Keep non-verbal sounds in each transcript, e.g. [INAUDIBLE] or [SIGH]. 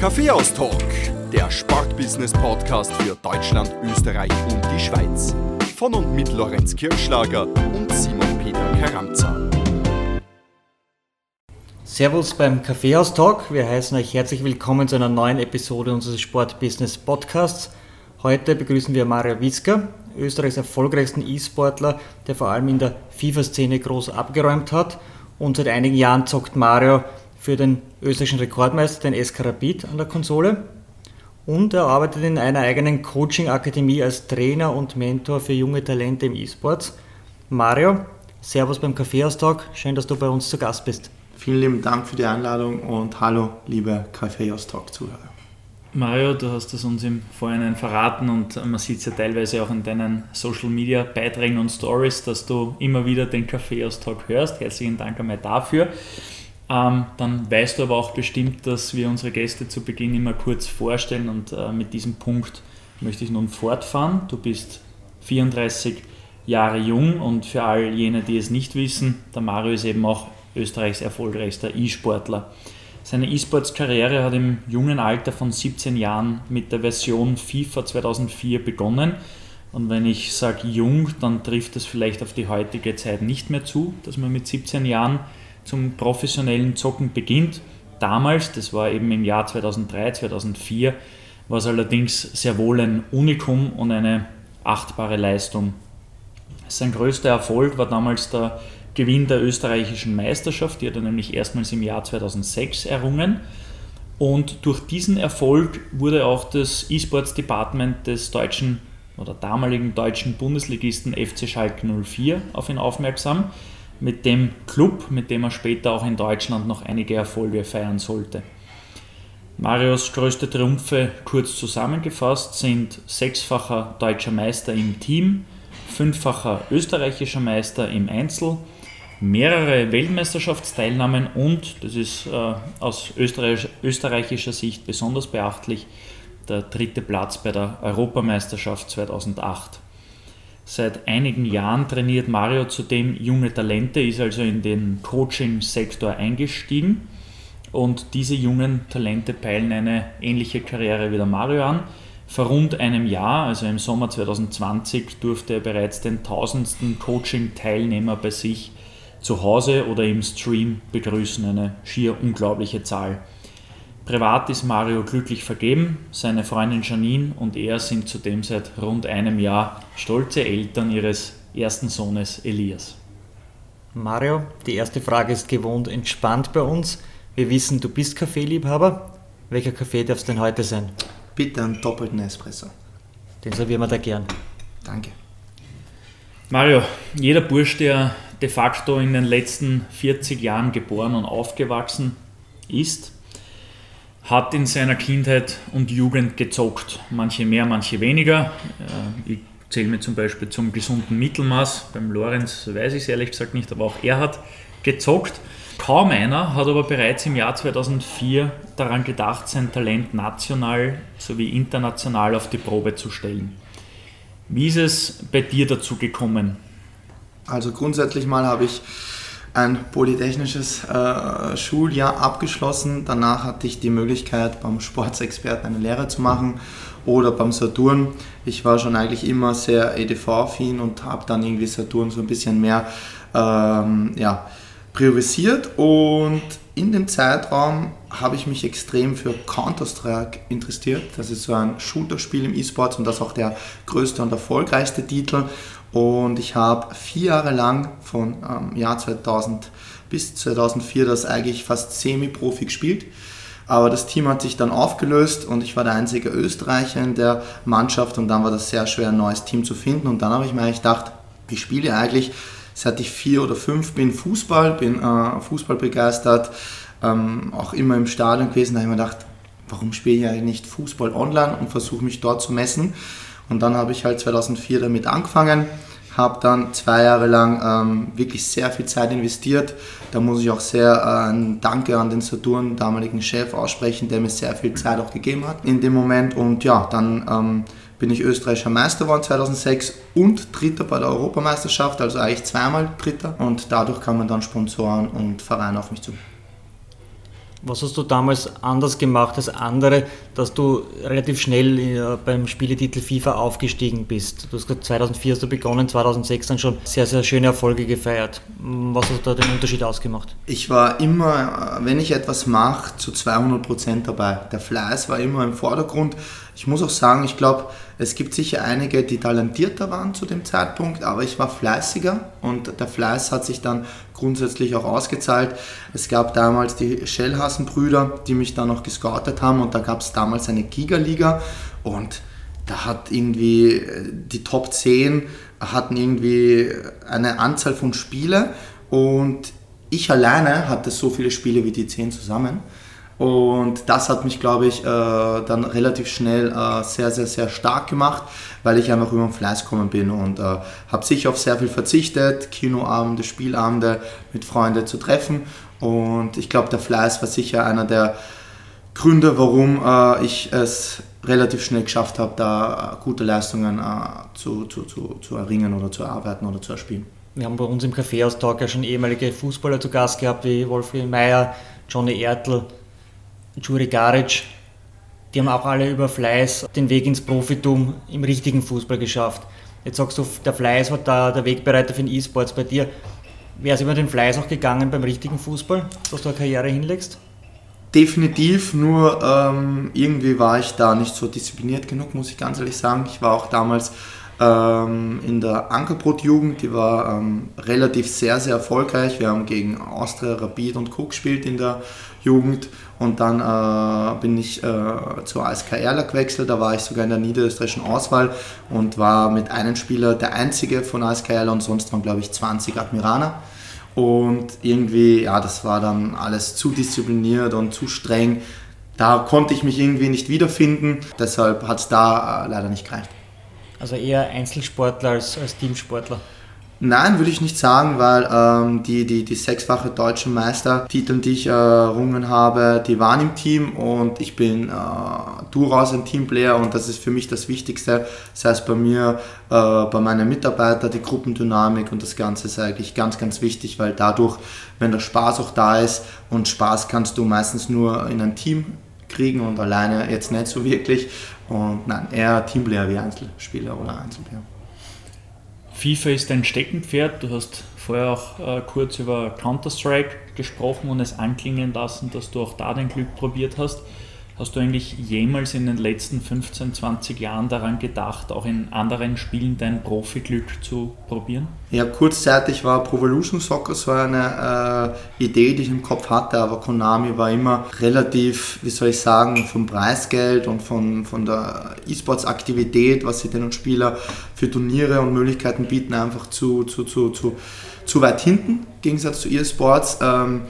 Kaffeehaus-Talk, der Sportbusiness-Podcast für Deutschland, Österreich und die Schweiz. Von und mit Lorenz Kirschlager und Simon Peter Karamza. Servus beim Kaffeehaus-Talk. Wir heißen euch herzlich willkommen zu einer neuen Episode unseres Sportbusiness-Podcasts. Heute begrüßen wir Mario Witzka, Österreichs erfolgreichsten E-Sportler, der vor allem in der FIFA-Szene groß abgeräumt hat. Und seit einigen Jahren zockt Mario für den österreichischen Rekordmeister, den SK Rapid, an der Konsole. Und er arbeitet in einer eigenen Coaching-Akademie als Trainer und Mentor für junge Talente im E-Sports. Mario, Servus beim Kaffeehaus-Talk. Schön, dass du bei uns zu Gast bist. Vielen lieben Dank für die Einladung und hallo, liebe Kaffeehaus-Talk-Zuhörer. Mario, du hast es uns im Vorhinein verraten und man sieht es ja teilweise auch in deinen Social Media Beiträgen und Stories, dass du immer wieder den Kaffeehaus-Talk hörst. Herzlichen Dank einmal dafür. Ähm, dann weißt du aber auch bestimmt, dass wir unsere Gäste zu Beginn immer kurz vorstellen und äh, mit diesem Punkt möchte ich nun fortfahren. Du bist 34 Jahre jung und für all jene, die es nicht wissen, der Mario ist eben auch Österreichs erfolgreichster E-Sportler. Seine E-Sports-Karriere hat im jungen Alter von 17 Jahren mit der Version FIFA 2004 begonnen. Und wenn ich sage jung, dann trifft es vielleicht auf die heutige Zeit nicht mehr zu, dass man mit 17 Jahren zum professionellen Zocken beginnt. Damals, das war eben im Jahr 2003, 2004, war es allerdings sehr wohl ein Unikum und eine achtbare Leistung. Sein größter Erfolg war damals der Gewinn der österreichischen Meisterschaft, die hat er nämlich erstmals im Jahr 2006 errungen. Und durch diesen Erfolg wurde auch das E-Sports Department des deutschen oder damaligen deutschen Bundesligisten FC Schalke 04 auf ihn aufmerksam mit dem Club, mit dem er später auch in Deutschland noch einige Erfolge feiern sollte. Marios größte Triumphe kurz zusammengefasst sind sechsfacher deutscher Meister im Team, fünffacher österreichischer Meister im Einzel, mehrere Weltmeisterschaftsteilnahmen und, das ist äh, aus österreich, österreichischer Sicht besonders beachtlich, der dritte Platz bei der Europameisterschaft 2008. Seit einigen Jahren trainiert Mario zudem junge Talente, ist also in den Coaching-Sektor eingestiegen. Und diese jungen Talente peilen eine ähnliche Karriere wie der Mario an. Vor rund einem Jahr, also im Sommer 2020, durfte er bereits den tausendsten Coaching-Teilnehmer bei sich zu Hause oder im Stream begrüßen. Eine schier unglaubliche Zahl. Privat ist Mario glücklich vergeben. Seine Freundin Janine und er sind zudem seit rund einem Jahr stolze Eltern ihres ersten Sohnes Elias. Mario, die erste Frage ist gewohnt entspannt bei uns. Wir wissen, du bist Kaffeeliebhaber. Welcher Kaffee darf es denn heute sein? Bitte einen doppelten Espresso. Den servieren wir da gern. Danke. Mario, jeder Bursch, der de facto in den letzten 40 Jahren geboren und aufgewachsen ist, hat in seiner Kindheit und Jugend gezockt. Manche mehr, manche weniger. Äh, ich zähle mir zum Beispiel zum gesunden Mittelmaß. Beim Lorenz weiß ich es ehrlich gesagt nicht, aber auch er hat gezockt. Kaum einer hat aber bereits im Jahr 2004 daran gedacht, sein Talent national sowie international auf die Probe zu stellen. Wie ist es bei dir dazu gekommen? Also grundsätzlich mal habe ich ein polytechnisches äh, Schuljahr abgeschlossen. Danach hatte ich die Möglichkeit, beim Sportsexperten eine Lehre zu machen oder beim Saturn. Ich war schon eigentlich immer sehr EDV-affin und habe dann irgendwie Saturn so ein bisschen mehr ähm, ja, priorisiert. Und in dem Zeitraum habe ich mich extrem für Counter-Strike interessiert. Das ist so ein Shooter-Spiel im E-Sports und das ist auch der größte und erfolgreichste Titel. Und ich habe vier Jahre lang von ähm, Jahr 2000 bis 2004 das eigentlich fast semi-profi gespielt. Aber das Team hat sich dann aufgelöst und ich war der einzige Österreicher in der Mannschaft und dann war das sehr schwer, ein neues Team zu finden. Und dann habe ich mir eigentlich gedacht, ich spiele eigentlich, seit ich vier oder fünf bin, Fußball, bin äh, Fußball begeistert, ähm, auch immer im Stadion gewesen. Da habe ich mir gedacht, warum spiele ich eigentlich nicht Fußball online und versuche mich dort zu messen. Und dann habe ich halt 2004 damit angefangen, habe dann zwei Jahre lang ähm, wirklich sehr viel Zeit investiert. Da muss ich auch sehr äh, ein Danke an den Saturn, damaligen Chef, aussprechen, der mir sehr viel Zeit auch gegeben hat in dem Moment. Und ja, dann ähm, bin ich österreichischer Meister geworden 2006 und Dritter bei der Europameisterschaft, also eigentlich zweimal Dritter. Und dadurch kamen dann Sponsoren und Vereine auf mich zu. Was hast du damals anders gemacht als andere, dass du relativ schnell äh, beim Spieletitel FIFA aufgestiegen bist? Du hast gesagt, 2004 hast du begonnen, 2006 dann schon sehr, sehr schöne Erfolge gefeiert. Was hat da den Unterschied ausgemacht? Ich war immer, wenn ich etwas mache, zu 200 Prozent dabei. Der Fleiß war immer im Vordergrund. Ich muss auch sagen, ich glaube, es gibt sicher einige, die talentierter waren zu dem Zeitpunkt, aber ich war fleißiger und der Fleiß hat sich dann grundsätzlich auch ausgezahlt. Es gab damals die Schellhasen-Brüder, die mich dann noch gescoutet haben und da gab es damals eine Giga-Liga und da hat irgendwie äh, die Top 10 hatten irgendwie eine Anzahl von Spiele und ich alleine hatte so viele Spiele wie die 10 zusammen. Und das hat mich, glaube ich, äh, dann relativ schnell äh, sehr, sehr, sehr stark gemacht, weil ich einfach über den Fleiß gekommen bin und äh, habe sicher auf sehr viel verzichtet, Kinoabende, Spielabende mit Freunden zu treffen. Und ich glaube, der Fleiß war sicher einer der Gründe, warum äh, ich es relativ schnell geschafft habe, da gute Leistungen äh, zu, zu, zu, zu erringen oder zu erarbeiten oder zu erspielen. Wir haben bei uns im Kaffeehaus-Talk ja schon ehemalige Fußballer zu Gast gehabt, wie Wolfgang Mayer, Johnny Ertl, Juri Garic, die haben auch alle über Fleiß den Weg ins Profitum im richtigen Fußball geschafft. Jetzt sagst du, der Fleiß war da der Wegbereiter für den E-Sports bei dir. Wäre es über den Fleiß auch gegangen beim richtigen Fußball, dass du eine Karriere hinlegst? Definitiv, nur ähm, irgendwie war ich da nicht so diszipliniert genug, muss ich ganz ehrlich sagen. Ich war auch damals ähm, in der Ankerbrot-Jugend, die war ähm, relativ sehr, sehr erfolgreich. Wir haben gegen Austria, Rapid und Cook gespielt in der Jugend und dann äh, bin ich äh, zur ASK Erla gewechselt, da war ich sogar in der niederösterreichischen Auswahl und war mit einem Spieler der einzige von ASK Erla und sonst waren glaube ich 20 Admiraner. Und irgendwie, ja, das war dann alles zu diszipliniert und zu streng. Da konnte ich mich irgendwie nicht wiederfinden, deshalb hat es da äh, leider nicht gereicht. Also eher Einzelsportler als, als Teamsportler? Nein, würde ich nicht sagen, weil ähm, die, die, die sechsfache deutsche Meistertitel, die ich errungen habe, die waren im Team und ich bin äh, durchaus ein Teamplayer und das ist für mich das Wichtigste. Das heißt bei mir, äh, bei meinen Mitarbeitern, die Gruppendynamik und das Ganze ist eigentlich ganz, ganz wichtig, weil dadurch, wenn der Spaß auch da ist und Spaß kannst du meistens nur in einem Team kriegen und alleine jetzt nicht so wirklich. Und nein, eher Teamplayer wie Einzelspieler oder Einzelplayer. FIFA ist dein Steckenpferd. Du hast vorher auch äh, kurz über Counter-Strike gesprochen und es anklingen lassen, dass du auch da dein Glück probiert hast. Hast du eigentlich jemals in den letzten 15, 20 Jahren daran gedacht, auch in anderen Spielen dein Profiglück zu probieren? Ja, kurzzeitig war Pro Evolution Soccer so eine äh, Idee, die ich im Kopf hatte, aber Konami war immer relativ, wie soll ich sagen, vom Preisgeld und von, von der E-Sports-Aktivität, was sie den Spieler für Turniere und Möglichkeiten bieten, einfach zu, zu, zu, zu, zu weit hinten, im Gegensatz zu E-Sports. Ähm,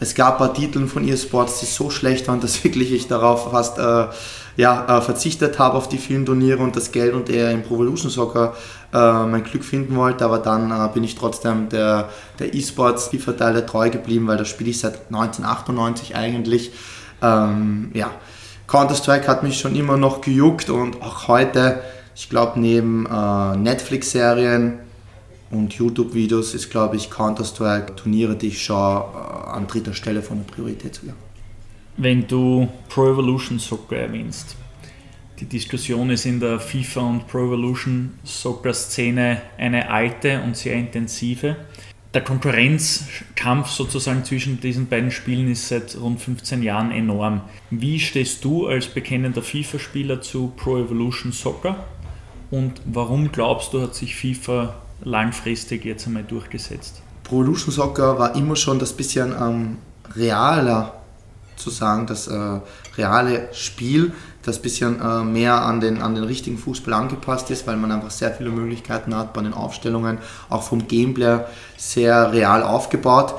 es gab ein paar Titel von eSports, die so schlecht waren, [LAUGHS] dass wirklich ich darauf fast äh, ja, äh, verzichtet habe auf die vielen Turniere und das Geld und eher im Pro Evolution Soccer äh, mein Glück finden wollte. Aber dann äh, bin ich trotzdem der, der E-Sports FIFA-Teile treu geblieben, weil das spiele ich seit 1998 eigentlich. Ähm, ja. Counter-Strike hat mich schon immer noch gejuckt und auch heute, ich glaube, neben äh, Netflix-Serien und YouTube-Videos ist, glaube ich, Counter-Strike Turniere, die ich schaue, äh, an dritter Stelle von der Priorität sogar. Wenn du Pro Evolution Soccer erwähnst, die Diskussion ist in der FIFA und Pro Evolution Soccer Szene eine alte und sehr intensive. Der Konkurrenzkampf sozusagen zwischen diesen beiden Spielen ist seit rund 15 Jahren enorm. Wie stehst du als bekennender FIFA-Spieler zu Pro Evolution Soccer und warum glaubst du, hat sich FIFA langfristig jetzt einmal durchgesetzt? Pro Evolution Soccer war immer schon das bisschen ähm, realer zu sagen, das äh, reale Spiel, das bisschen äh, mehr an den, an den richtigen Fußball angepasst ist, weil man einfach sehr viele Möglichkeiten hat bei den Aufstellungen, auch vom Gameplay sehr real aufgebaut.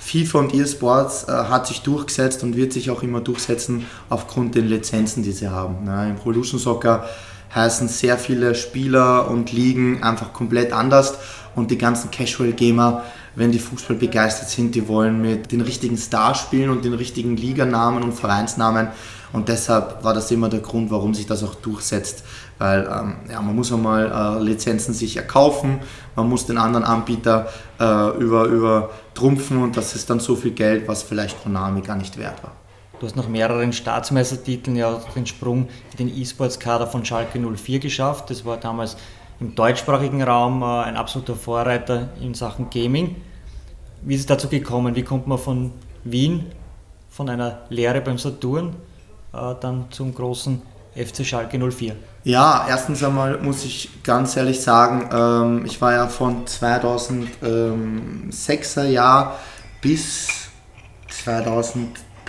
FIFA und eSports äh, hat sich durchgesetzt und wird sich auch immer durchsetzen aufgrund den Lizenzen, die sie haben. Ne? Im Pro Evolution Soccer heißen sehr viele Spieler und Ligen einfach komplett anders. Und die ganzen Casual Gamer, wenn die Fußball begeistert sind, die wollen mit den richtigen Stars spielen und den richtigen Liganamen und Vereinsnamen. Und deshalb war das immer der Grund, warum sich das auch durchsetzt, weil ähm, ja, man muss einmal äh, Lizenzen sich erkaufen, man muss den anderen Anbieter äh, über, über trumpfen und das ist dann so viel Geld, was vielleicht Konami gar nicht wert war. Du hast nach mehreren Staatsmeistertiteln ja den Sprung in den E-Sports-Kader von Schalke 04 geschafft. Das war damals im deutschsprachigen Raum äh, ein absoluter Vorreiter in Sachen Gaming. Wie ist es dazu gekommen? Wie kommt man von Wien, von einer Lehre beim Saturn, äh, dann zum großen FC Schalke 04? Ja, erstens einmal muss ich ganz ehrlich sagen, ähm, ich war ja von 2006er Jahr bis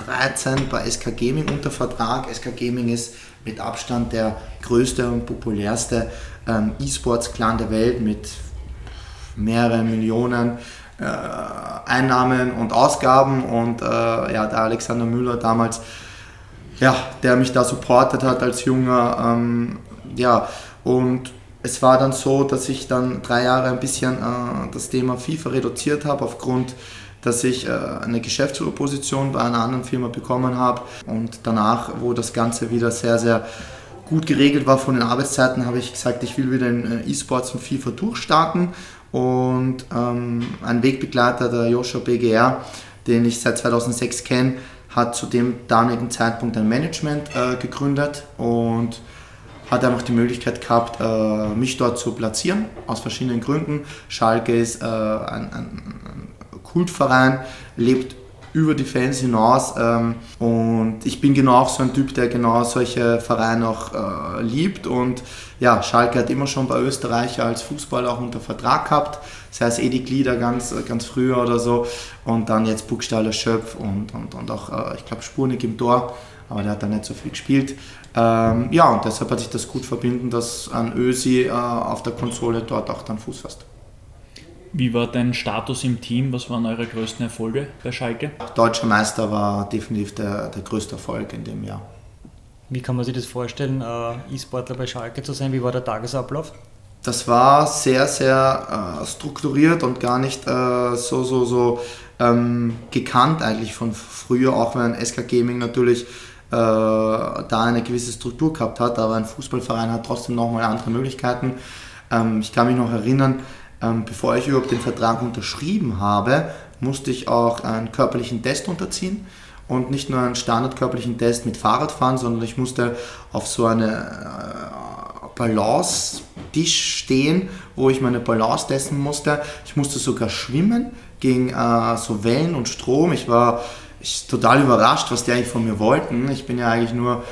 2013 bei SK Gaming unter Vertrag. SK Gaming ist mit Abstand der größte und populärste ähm, E-Sports-Clan der Welt mit mehreren Millionen äh, Einnahmen und Ausgaben und äh, ja, der Alexander Müller damals ja, der mich da supportet hat als Junger. Ähm, ja, und es war dann so, dass ich dann drei Jahre ein bisschen äh, das Thema FIFA reduziert habe, aufgrund, dass ich äh, eine Geschäftsführerposition bei einer anderen Firma bekommen habe. Und danach, wo das Ganze wieder sehr, sehr gut geregelt war von den Arbeitszeiten, habe ich gesagt, ich will wieder in äh, E-Sports und FIFA durchstarten. Und ähm, ein Wegbegleiter, der Joshua BGR, den ich seit 2006 kenne, hat zu dem damaligen Zeitpunkt ein Management äh, gegründet und hat einfach die Möglichkeit gehabt, äh, mich dort zu platzieren, aus verschiedenen Gründen. Schalke ist äh, ein, ein, Kultverein, lebt über die Fans hinaus ähm, und ich bin genau auch so ein Typ, der genau solche Vereine auch äh, liebt und ja, Schalke hat immer schon bei Österreicher als Fußballer auch unter Vertrag gehabt, sei es Edi Glieder ganz, ganz früher oder so und dann jetzt Buchstaller Schöpf und, und, und auch, äh, ich glaube, Spurnik im Tor, aber der hat da nicht so viel gespielt. Ähm, ja, und deshalb hat sich das gut verbinden, dass ein Ösi äh, auf der Konsole dort auch dann Fuß fasst. Wie war dein Status im Team? Was waren eure größten Erfolge bei Schalke? Deutscher Meister war definitiv der, der größte Erfolg in dem Jahr. Wie kann man sich das vorstellen, äh, E-Sportler bei Schalke zu sein? Wie war der Tagesablauf? Das war sehr, sehr äh, strukturiert und gar nicht äh, so, so, so ähm, gekannt eigentlich von früher, auch wenn SK Gaming natürlich äh, da eine gewisse Struktur gehabt hat, aber ein Fußballverein hat trotzdem nochmal andere Möglichkeiten. Ähm, ich kann mich noch erinnern, ähm, bevor ich überhaupt den Vertrag unterschrieben habe, musste ich auch einen körperlichen Test unterziehen und nicht nur einen standardkörperlichen Test mit Fahrradfahren, sondern ich musste auf so eine äh, Balance-Tisch stehen, wo ich meine Balance testen musste. Ich musste sogar schwimmen gegen äh, so Wellen und Strom. Ich war ich, total überrascht, was die eigentlich von mir wollten. Ich bin ja eigentlich nur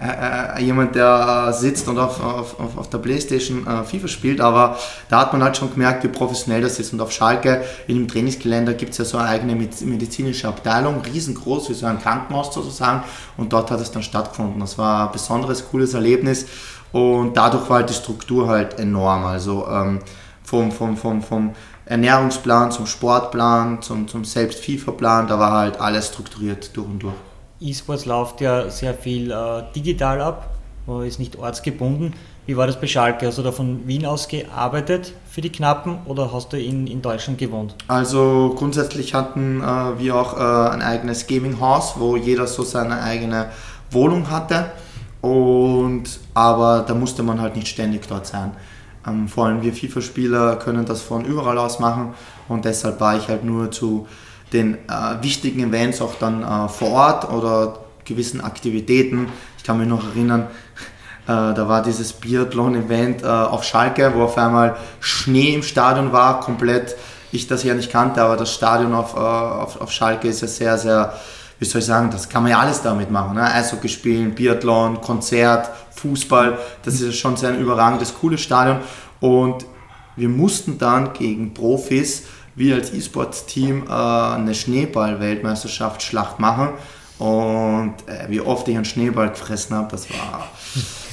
äh, äh, jemand, der sitzt und auf, auf, auf der Playstation äh, FIFA spielt, aber da hat man halt schon gemerkt, wie professionell das ist. Und auf Schalke, in dem Trainingsgelände, gibt es ja so eine eigene medizinische Abteilung, riesengroß, wie so ein Krankenhaus sozusagen. Und dort hat es dann stattgefunden. Das war ein besonderes, cooles Erlebnis. Und dadurch war halt die Struktur halt enorm. Also ähm, vom, vom, vom, vom Ernährungsplan zum Sportplan, zum, zum Selbst-FIFA-Plan, da war halt alles strukturiert durch und durch. E-Sports läuft ja sehr viel äh, digital ab, man ist nicht ortsgebunden. Wie war das bei Schalke? Hast du da von Wien aus gearbeitet für die Knappen oder hast du in, in Deutschland gewohnt? Also grundsätzlich hatten äh, wir auch äh, ein eigenes Gaming-Haus, wo jeder so seine eigene Wohnung hatte. Und, aber da musste man halt nicht ständig dort sein. Ähm, vor allem wir FIFA-Spieler können das von überall aus machen und deshalb war ich halt nur zu den äh, wichtigen Events auch dann äh, vor Ort oder gewissen Aktivitäten. Ich kann mich noch erinnern, [LAUGHS] äh, da war dieses Biathlon-Event äh, auf Schalke, wo auf einmal Schnee im Stadion war, komplett, ich das ja nicht kannte, aber das Stadion auf, äh, auf, auf Schalke ist ja sehr, sehr, wie soll ich sagen, das kann man ja alles damit machen. Ne? Eishockey spielen, Biathlon, Konzert, Fußball, das ist ja schon sehr ein überragendes, cooles Stadion. Und wir mussten dann gegen Profis wir als E-Sports-Team äh, eine Schneeball-Weltmeisterschaft Schlacht machen. Und äh, wie oft ich einen Schneeball gefressen habe, das war.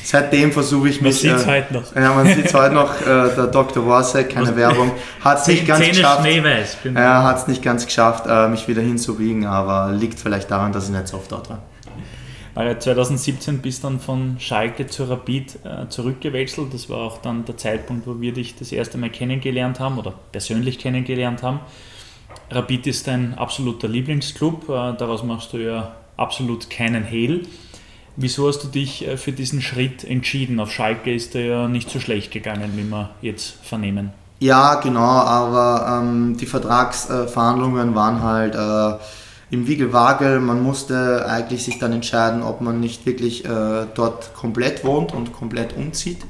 Seitdem versuche ich mich. Man sieht es äh, heute noch. Ja, man sieht es heute noch. Äh, der Dr. Warsek, keine Werbung, hat es nicht ganz Zähne geschafft. Schneeweiß, genau. Er hat es nicht ganz geschafft, äh, mich wieder hinzubiegen, aber liegt vielleicht daran, dass ich nicht so oft dort war. 2017 bist dann von Schalke zu Rapid äh, zurückgewechselt. Das war auch dann der Zeitpunkt, wo wir dich das erste Mal kennengelernt haben oder persönlich kennengelernt haben. Rapid ist dein absoluter Lieblingsclub, äh, daraus machst du ja absolut keinen Hehl. Wieso hast du dich äh, für diesen Schritt entschieden? Auf Schalke ist er ja nicht so schlecht gegangen, wie wir jetzt vernehmen. Ja, genau, aber ähm, die Vertragsverhandlungen waren halt äh, im Wiegelwagel. Man musste eigentlich sich dann entscheiden, ob man nicht wirklich äh, dort komplett wohnt und komplett umzieht.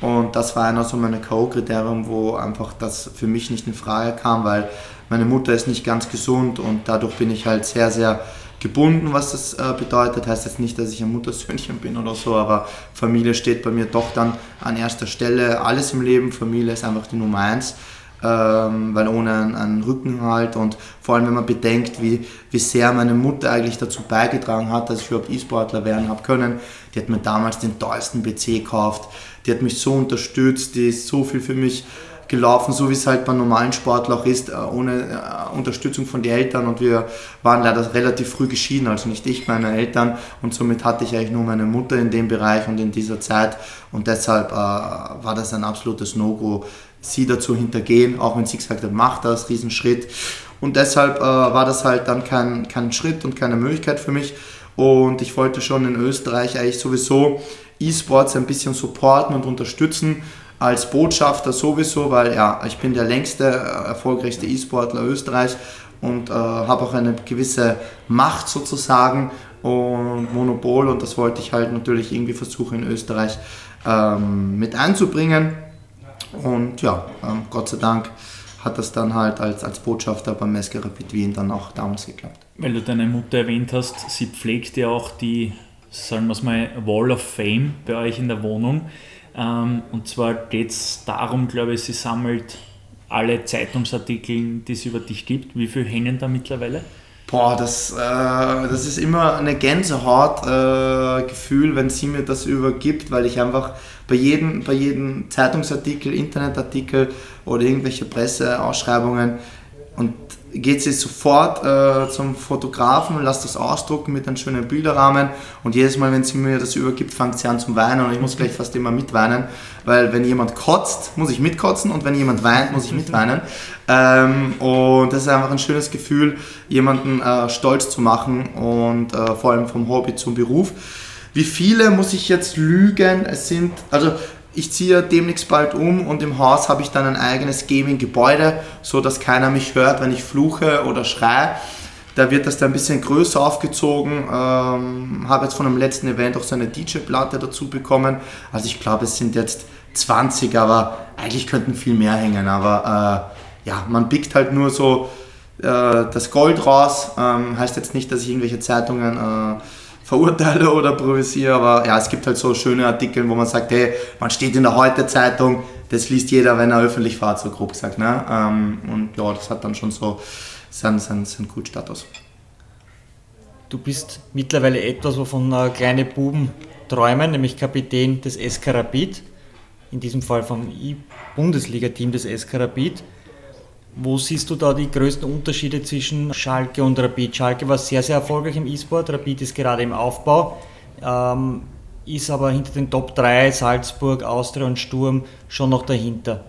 Und das war einer so meine K.O.-Kriterien, wo einfach das für mich nicht in Frage kam, weil meine Mutter ist nicht ganz gesund und dadurch bin ich halt sehr, sehr gebunden, was das äh, bedeutet. Heißt jetzt nicht, dass ich ein Muttersöhnchen bin oder so, aber Familie steht bei mir doch dann an erster Stelle. Alles im Leben, Familie ist einfach die Nummer eins. Ähm, weil ohne einen, einen, Rückenhalt und vor allem wenn man bedenkt, wie, wie sehr meine Mutter eigentlich dazu beigetragen hat, dass ich überhaupt E-Sportler werden habe können. Die hat mir damals den teuersten PC gekauft, die hat mich so unterstützt, die ist so viel für mich gelaufen, so wie es halt beim normalen Sportler auch ist, äh, ohne äh, Unterstützung von den Eltern. Und wir waren leider relativ früh geschieden, also nicht ich, meine Eltern. Und somit hatte ich eigentlich nur meine Mutter in dem Bereich und in dieser Zeit. Und deshalb äh, war das ein absolutes No-Go, sie dazu hintergehen, auch wenn sie gesagt hat, mach das, Riesenschritt. Und deshalb äh, war das halt dann kein, kein Schritt und keine Möglichkeit für mich. Und ich wollte schon in Österreich eigentlich sowieso E-Sports ein bisschen supporten und unterstützen als Botschafter sowieso, weil ja, ich bin der längste, äh, erfolgreichste E-Sportler Österreichs und äh, habe auch eine gewisse Macht sozusagen und Monopol. Und das wollte ich halt natürlich irgendwie versuchen in Österreich ähm, mit einzubringen und ja, ähm, Gott sei Dank hat das dann halt als, als Botschafter beim Mesker Rapid Wien dann auch damals geklappt. Weil du deine Mutter erwähnt hast, sie pflegt ja auch die, sagen wir es mal, Wall of Fame bei euch in der Wohnung. Ähm, und zwar geht es darum, glaube ich, sie sammelt alle Zeitungsartikel, die es über dich gibt. Wie viele hängen da mittlerweile? Boah, das, äh, das ist immer eine Gänsehaut-Gefühl, äh, wenn sie mir das übergibt, weil ich einfach bei jedem, bei jedem Zeitungsartikel, Internetartikel oder irgendwelche Presseausschreibungen und geht sie sofort äh, zum Fotografen und lässt das ausdrucken mit einem schönen Bilderrahmen. Und jedes Mal, wenn sie mir das übergibt, fängt sie an zu weinen und ich muss gleich fast immer mitweinen, weil wenn jemand kotzt, muss ich mitkotzen und wenn jemand weint, muss ich mitweinen. [LAUGHS] Ähm, und das ist einfach ein schönes Gefühl, jemanden äh, stolz zu machen und äh, vor allem vom Hobby zum Beruf. Wie viele muss ich jetzt lügen? Es sind, also ich ziehe demnächst bald um und im Haus habe ich dann ein eigenes Gaming-Gebäude, so dass keiner mich hört, wenn ich fluche oder schreie. Da wird das dann ein bisschen größer aufgezogen. Ähm, habe jetzt von dem letzten Event auch so eine DJ-Platte dazu bekommen. Also ich glaube, es sind jetzt 20, aber eigentlich könnten viel mehr hängen. Aber äh, ja, man pickt halt nur so äh, das Gold raus. Ähm, heißt jetzt nicht, dass ich irgendwelche Zeitungen äh, verurteile oder provisiere, aber ja, es gibt halt so schöne Artikel, wo man sagt, hey, man steht in der Heute-Zeitung, das liest jeder, wenn er öffentlich fährt, so grob gesagt. Ne? Ähm, und ja, das hat dann schon so seinen, seinen, seinen Kultstatus. Du bist mittlerweile etwas, wovon äh, kleine Buben träumen, nämlich Kapitän des SK in diesem Fall vom Bundesliga-Team des SK. Wo siehst du da die größten Unterschiede zwischen Schalke und Rapid? Schalke war sehr, sehr erfolgreich im E-Sport, Rapid ist gerade im Aufbau, ähm, ist aber hinter den Top 3, Salzburg, Austria und Sturm, schon noch dahinter.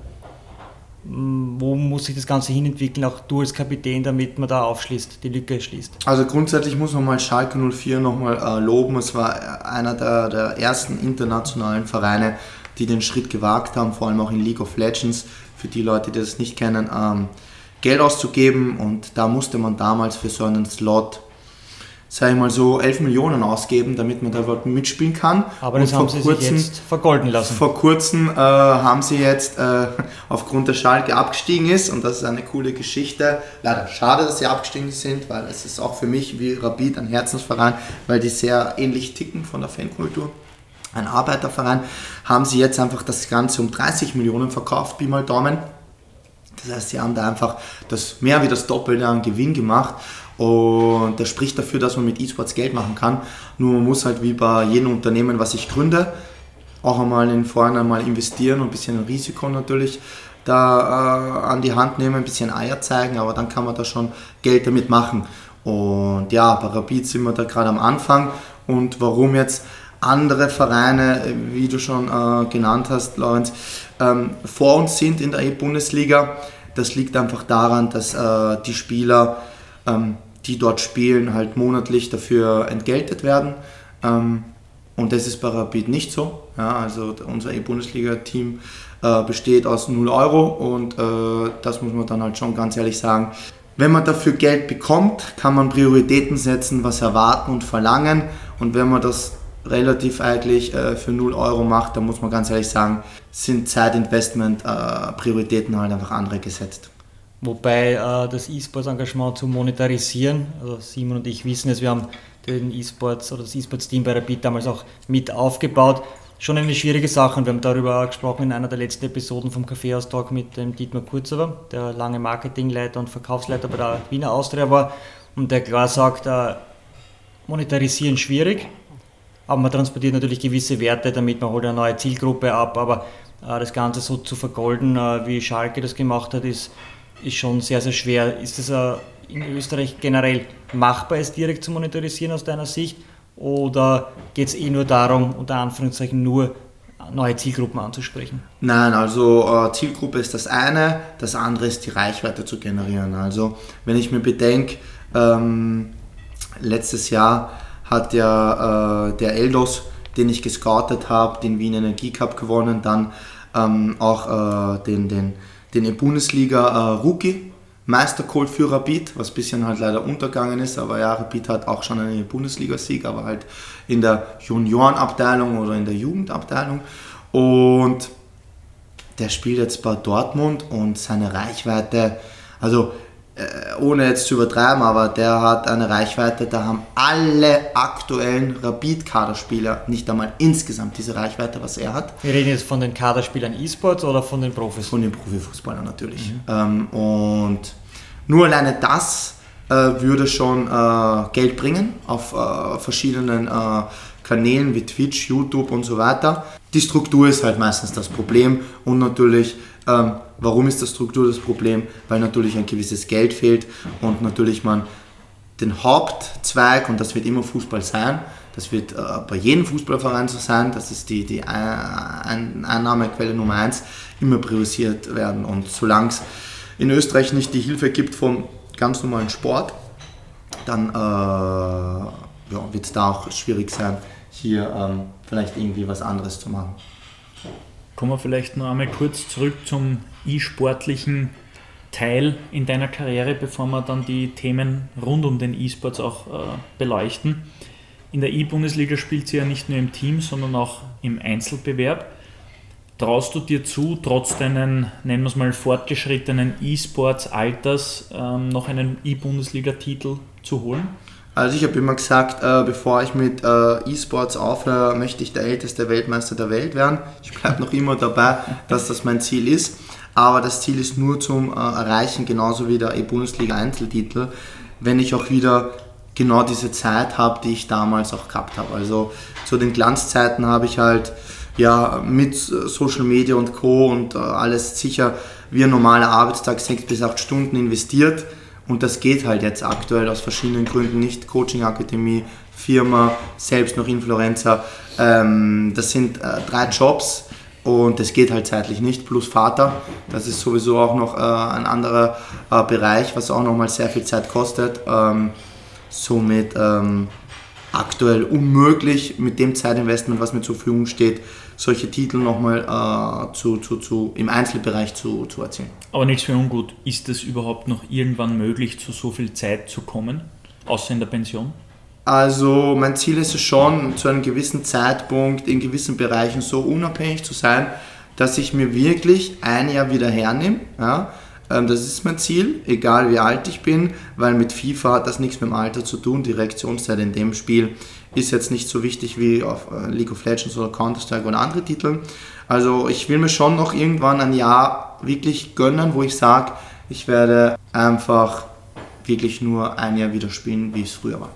Hm, wo muss sich das Ganze hinentwickeln, auch du als Kapitän, damit man da aufschließt, die Lücke schließt? Also grundsätzlich muss man mal Schalke 04 nochmal äh, loben. Es war einer der, der ersten internationalen Vereine, die den Schritt gewagt haben, vor allem auch in League of Legends für die Leute, die das nicht kennen, ähm, Geld auszugeben und da musste man damals für so einen Slot, sage ich mal so, 11 Millionen ausgeben, damit man da überhaupt mitspielen kann. Aber das und haben sie kurzem, sich jetzt vergolden lassen. Vor kurzem äh, haben sie jetzt, äh, [LAUGHS] aufgrund der Schalke abgestiegen ist und das ist eine coole Geschichte. Leider schade, dass sie abgestiegen sind, weil es ist auch für mich wie Rapid ein Herzensverein, weil die sehr ähnlich ticken von der Fankultur ein Arbeiterverein, haben sie jetzt einfach das Ganze um 30 Millionen verkauft, Pi mal Daumen. Das heißt, sie haben da einfach das mehr wie das Doppelte an Gewinn gemacht. Und das spricht dafür, dass man mit E-Sports Geld machen kann. Nur man muss halt wie bei jedem Unternehmen, was ich gründe, auch einmal in vorhin einmal investieren und ein bisschen ein Risiko natürlich da äh, an die Hand nehmen, ein bisschen Eier zeigen, aber dann kann man da schon Geld damit machen. Und ja, bei Rapid sind wir da gerade am Anfang. Und warum jetzt? Andere Vereine, wie du schon äh, genannt hast, Lorenz, ähm, vor uns sind in der E-Bundesliga. Das liegt einfach daran, dass äh, die Spieler, ähm, die dort spielen, halt monatlich dafür entgeltet werden. Ähm, Und das ist bei Rapid nicht so. Ja, also unser E-Bundesliga-Team äh, besteht aus 0 Euro und äh, das muss man dann halt schon ganz ehrlich sagen. Wenn man dafür Geld bekommt, kann man Prioritäten setzen, was erwarten und verlangen. Und wenn man das relativ eigentlich äh, für 0 Euro macht, dann muss man ganz ehrlich sagen, sind Zeitinvestment-Prioritäten äh, halt einfach andere gesetzt. Wobei äh, das E-Sports-Engagement zu monetarisieren, also Simon und ich wissen es, wir haben den E-Sports oder das E-Sports-Team bei Rapid damals auch mit aufgebaut. Schon eine schwierige Sache und wir haben darüber gesprochen in einer der letzten Episoden vom Kaffeehaus-Talk mit dem Dietmar Kurzower, der lange Marketingleiter und Verkaufsleiter bei der Wiener Austria war und der klar sagt, äh, monetarisieren schwierig, aber man transportiert natürlich gewisse Werte, damit man holt eine neue Zielgruppe ab, aber äh, das Ganze so zu vergolden, äh, wie Schalke das gemacht hat, ist ist schon sehr, sehr schwer. Ist es äh, in Österreich generell machbar, es direkt zu monetarisieren aus deiner Sicht? Oder geht es eh nur darum, unter Anführungszeichen nur neue Zielgruppen anzusprechen? Nein, also äh, Zielgruppe ist das eine, das andere ist die Reichweite zu generieren. Also wenn ich mir bedenke, ähm, letztes Jahr hat ja äh, der Eldos, den ich gescoutet habe, den Wien Energie Cup gewonnen, dann ähm, auch äh, den, den den Bundesliga äh, Rookie Meister für Rapid, was ein bisschen halt leider untergegangen ist, aber ja, Rapid hat auch schon einen Bundesliga-Sieg, aber halt in der Juniorenabteilung oder in der Jugendabteilung. Und der spielt jetzt bei Dortmund und seine Reichweite, also ohne jetzt zu übertreiben, aber der hat eine Reichweite, da haben alle aktuellen Rapid-Kaderspieler nicht einmal insgesamt diese Reichweite, was er hat. Wir reden jetzt von den Kaderspielern E-Sports oder von den Profis? Von den Profifußballern natürlich. Mhm. Ähm, und nur alleine das äh, würde schon äh, Geld bringen auf äh, verschiedenen äh, Kanälen wie Twitch, YouTube und so weiter. Die Struktur ist halt meistens das Problem und natürlich ähm, warum ist das Struktur das Problem? Weil natürlich ein gewisses Geld fehlt und natürlich man den Hauptzweig, und das wird immer Fußball sein, das wird äh, bei jedem Fußballverein so sein, das ist die, die Ein Einnahmequelle Nummer eins, immer priorisiert werden. Und solange es in Österreich nicht die Hilfe gibt vom ganz normalen Sport, dann äh, ja, wird es da auch schwierig sein, hier ähm, vielleicht irgendwie was anderes zu machen. Kommen wir vielleicht noch einmal kurz zurück zum e-sportlichen Teil in deiner Karriere, bevor wir dann die Themen rund um den E-Sports auch äh, beleuchten. In der E-Bundesliga spielt sie ja nicht nur im Team, sondern auch im Einzelbewerb. Traust du dir zu, trotz deinen, nennen wir es mal, fortgeschrittenen E-Sports-Alters ähm, noch einen E-Bundesliga-Titel zu holen? Also ich habe immer gesagt, äh, bevor ich mit äh, E-Sports aufhöre, möchte ich der älteste Weltmeister der Welt werden. Ich bleibe noch immer dabei, dass das mein Ziel ist. Aber das Ziel ist nur zum äh, Erreichen, genauso wie der E-Bundesliga Einzeltitel, wenn ich auch wieder genau diese Zeit habe, die ich damals auch gehabt habe. Also zu den Glanzzeiten habe ich halt ja mit Social Media und Co. und äh, alles sicher wie ein normaler Arbeitstag sechs bis acht Stunden investiert und das geht halt jetzt aktuell aus verschiedenen Gründen nicht. Coaching-Akademie, Firma, selbst noch Influencer. Ähm, das sind äh, drei Jobs und das geht halt zeitlich nicht. Plus Vater, das ist sowieso auch noch äh, ein anderer äh, Bereich, was auch nochmal sehr viel Zeit kostet. Ähm, somit ähm, aktuell unmöglich mit dem Zeitinvestment, was mir zur Verfügung steht, solche Titel nochmal äh, zu, zu, zu, im Einzelbereich zu, zu erzielen. Aber nichts für ungut. Ist es überhaupt noch irgendwann möglich, zu so viel Zeit zu kommen, außer in der Pension? Also mein Ziel ist es schon, zu einem gewissen Zeitpunkt in gewissen Bereichen so unabhängig zu sein, dass ich mir wirklich ein Jahr wieder hernehme. Ja? Ähm, das ist mein Ziel, egal wie alt ich bin, weil mit FIFA hat das nichts mit dem Alter zu tun. Die Reaktionszeit in dem Spiel ist jetzt nicht so wichtig wie auf äh, League of Legends oder Counter-Strike oder andere Titel. Also ich will mir schon noch irgendwann ein Jahr wirklich gönnen, wo ich sage, ich werde einfach wirklich nur ein Jahr wieder spielen, wie es früher war.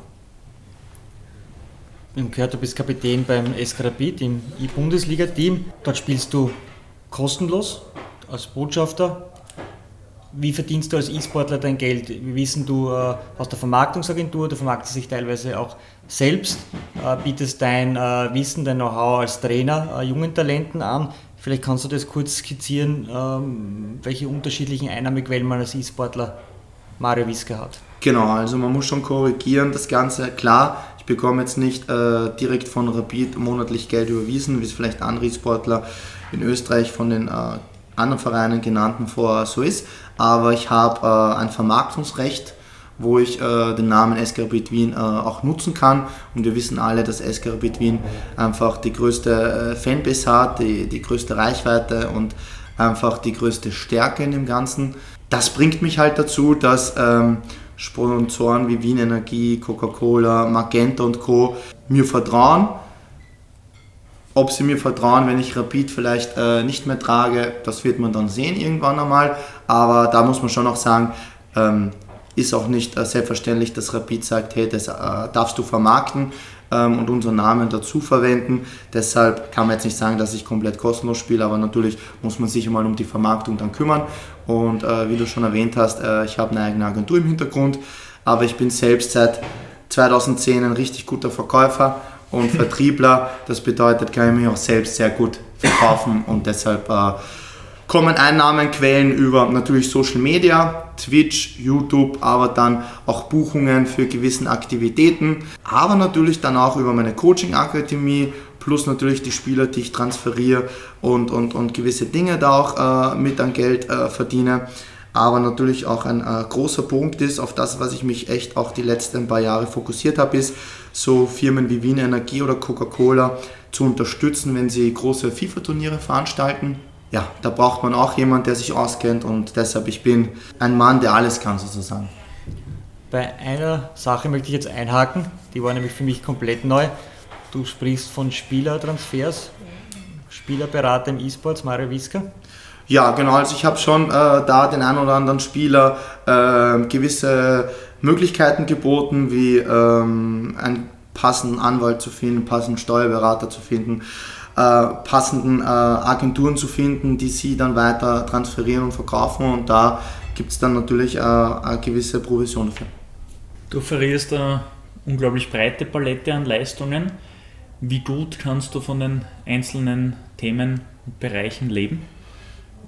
Wir haben gehört, du bist Kapitän beim SK Rapid im E-Bundesliga-Team. Dort spielst du kostenlos als Botschafter wie verdienst du als E-Sportler dein Geld? Wir wissen, du äh, hast eine Vermarktungsagentur, du vermarktest dich teilweise auch selbst, äh, bietest dein äh, Wissen, dein Know-how als Trainer äh, jungen Talenten an. Vielleicht kannst du das kurz skizzieren, ähm, welche unterschiedlichen Einnahmequellen man als E-Sportler Mario Wiska hat. Genau, also man muss schon korrigieren das Ganze. Klar, ich bekomme jetzt nicht äh, direkt von Rapid monatlich Geld überwiesen, wie es vielleicht andere Sportler in Österreich von den äh, anderen Vereinen genannten vor so ist. Aber ich habe äh, ein Vermarktungsrecht, wo ich äh, den Namen SK Wien äh, auch nutzen kann. Und wir wissen alle, dass SK Wien einfach die größte äh, Fanbase hat, die, die größte Reichweite und einfach die größte Stärke in dem Ganzen. Das bringt mich halt dazu, dass ähm, Sponsoren wie Wien Energie, Coca-Cola, Magenta und Co. mir vertrauen. Ob sie mir vertrauen, wenn ich Rapid vielleicht äh, nicht mehr trage, das wird man dann sehen irgendwann einmal. Aber da muss man schon auch sagen, ähm, ist auch nicht äh, selbstverständlich, dass Rapid sagt, hey, das äh, darfst du vermarkten ähm, und unseren Namen dazu verwenden. Deshalb kann man jetzt nicht sagen, dass ich komplett kostenlos spiele, aber natürlich muss man sich mal um die Vermarktung dann kümmern. Und äh, wie du schon erwähnt hast, äh, ich habe eine eigene Agentur im Hintergrund, aber ich bin selbst seit 2010 ein richtig guter Verkäufer und Vertriebler. Das bedeutet, kann ich mich auch selbst sehr gut verkaufen und deshalb äh, kommen Einnahmenquellen über natürlich Social Media, Twitch, YouTube, aber dann auch Buchungen für gewisse Aktivitäten, aber natürlich dann auch über meine Coaching-Akademie, plus natürlich die Spieler, die ich transferiere und, und, und gewisse Dinge da auch äh, mit an Geld äh, verdiene. Aber natürlich auch ein äh, großer Punkt ist, auf das, was ich mich echt auch die letzten paar Jahre fokussiert habe, ist, so Firmen wie Wien Energie oder Coca-Cola zu unterstützen, wenn sie große FIFA-Turniere veranstalten ja, da braucht man auch jemanden, der sich auskennt und deshalb ich bin ein Mann, der alles kann sozusagen. Bei einer Sache möchte ich jetzt einhaken, die war nämlich für mich komplett neu. Du sprichst von Spielertransfers, Spielerberater im E-Sports, Mario Wiska. Ja, genau. Also ich habe schon äh, da den einen oder anderen Spieler äh, gewisse Möglichkeiten geboten, wie ähm, einen passenden Anwalt zu finden, passenden Steuerberater zu finden, äh, passenden äh, Agenturen zu finden, die sie dann weiter transferieren und verkaufen und da gibt es dann natürlich äh, eine gewisse Provision dafür. Du verrierst eine unglaublich breite Palette an Leistungen. Wie gut kannst du von den einzelnen Themen und Bereichen leben?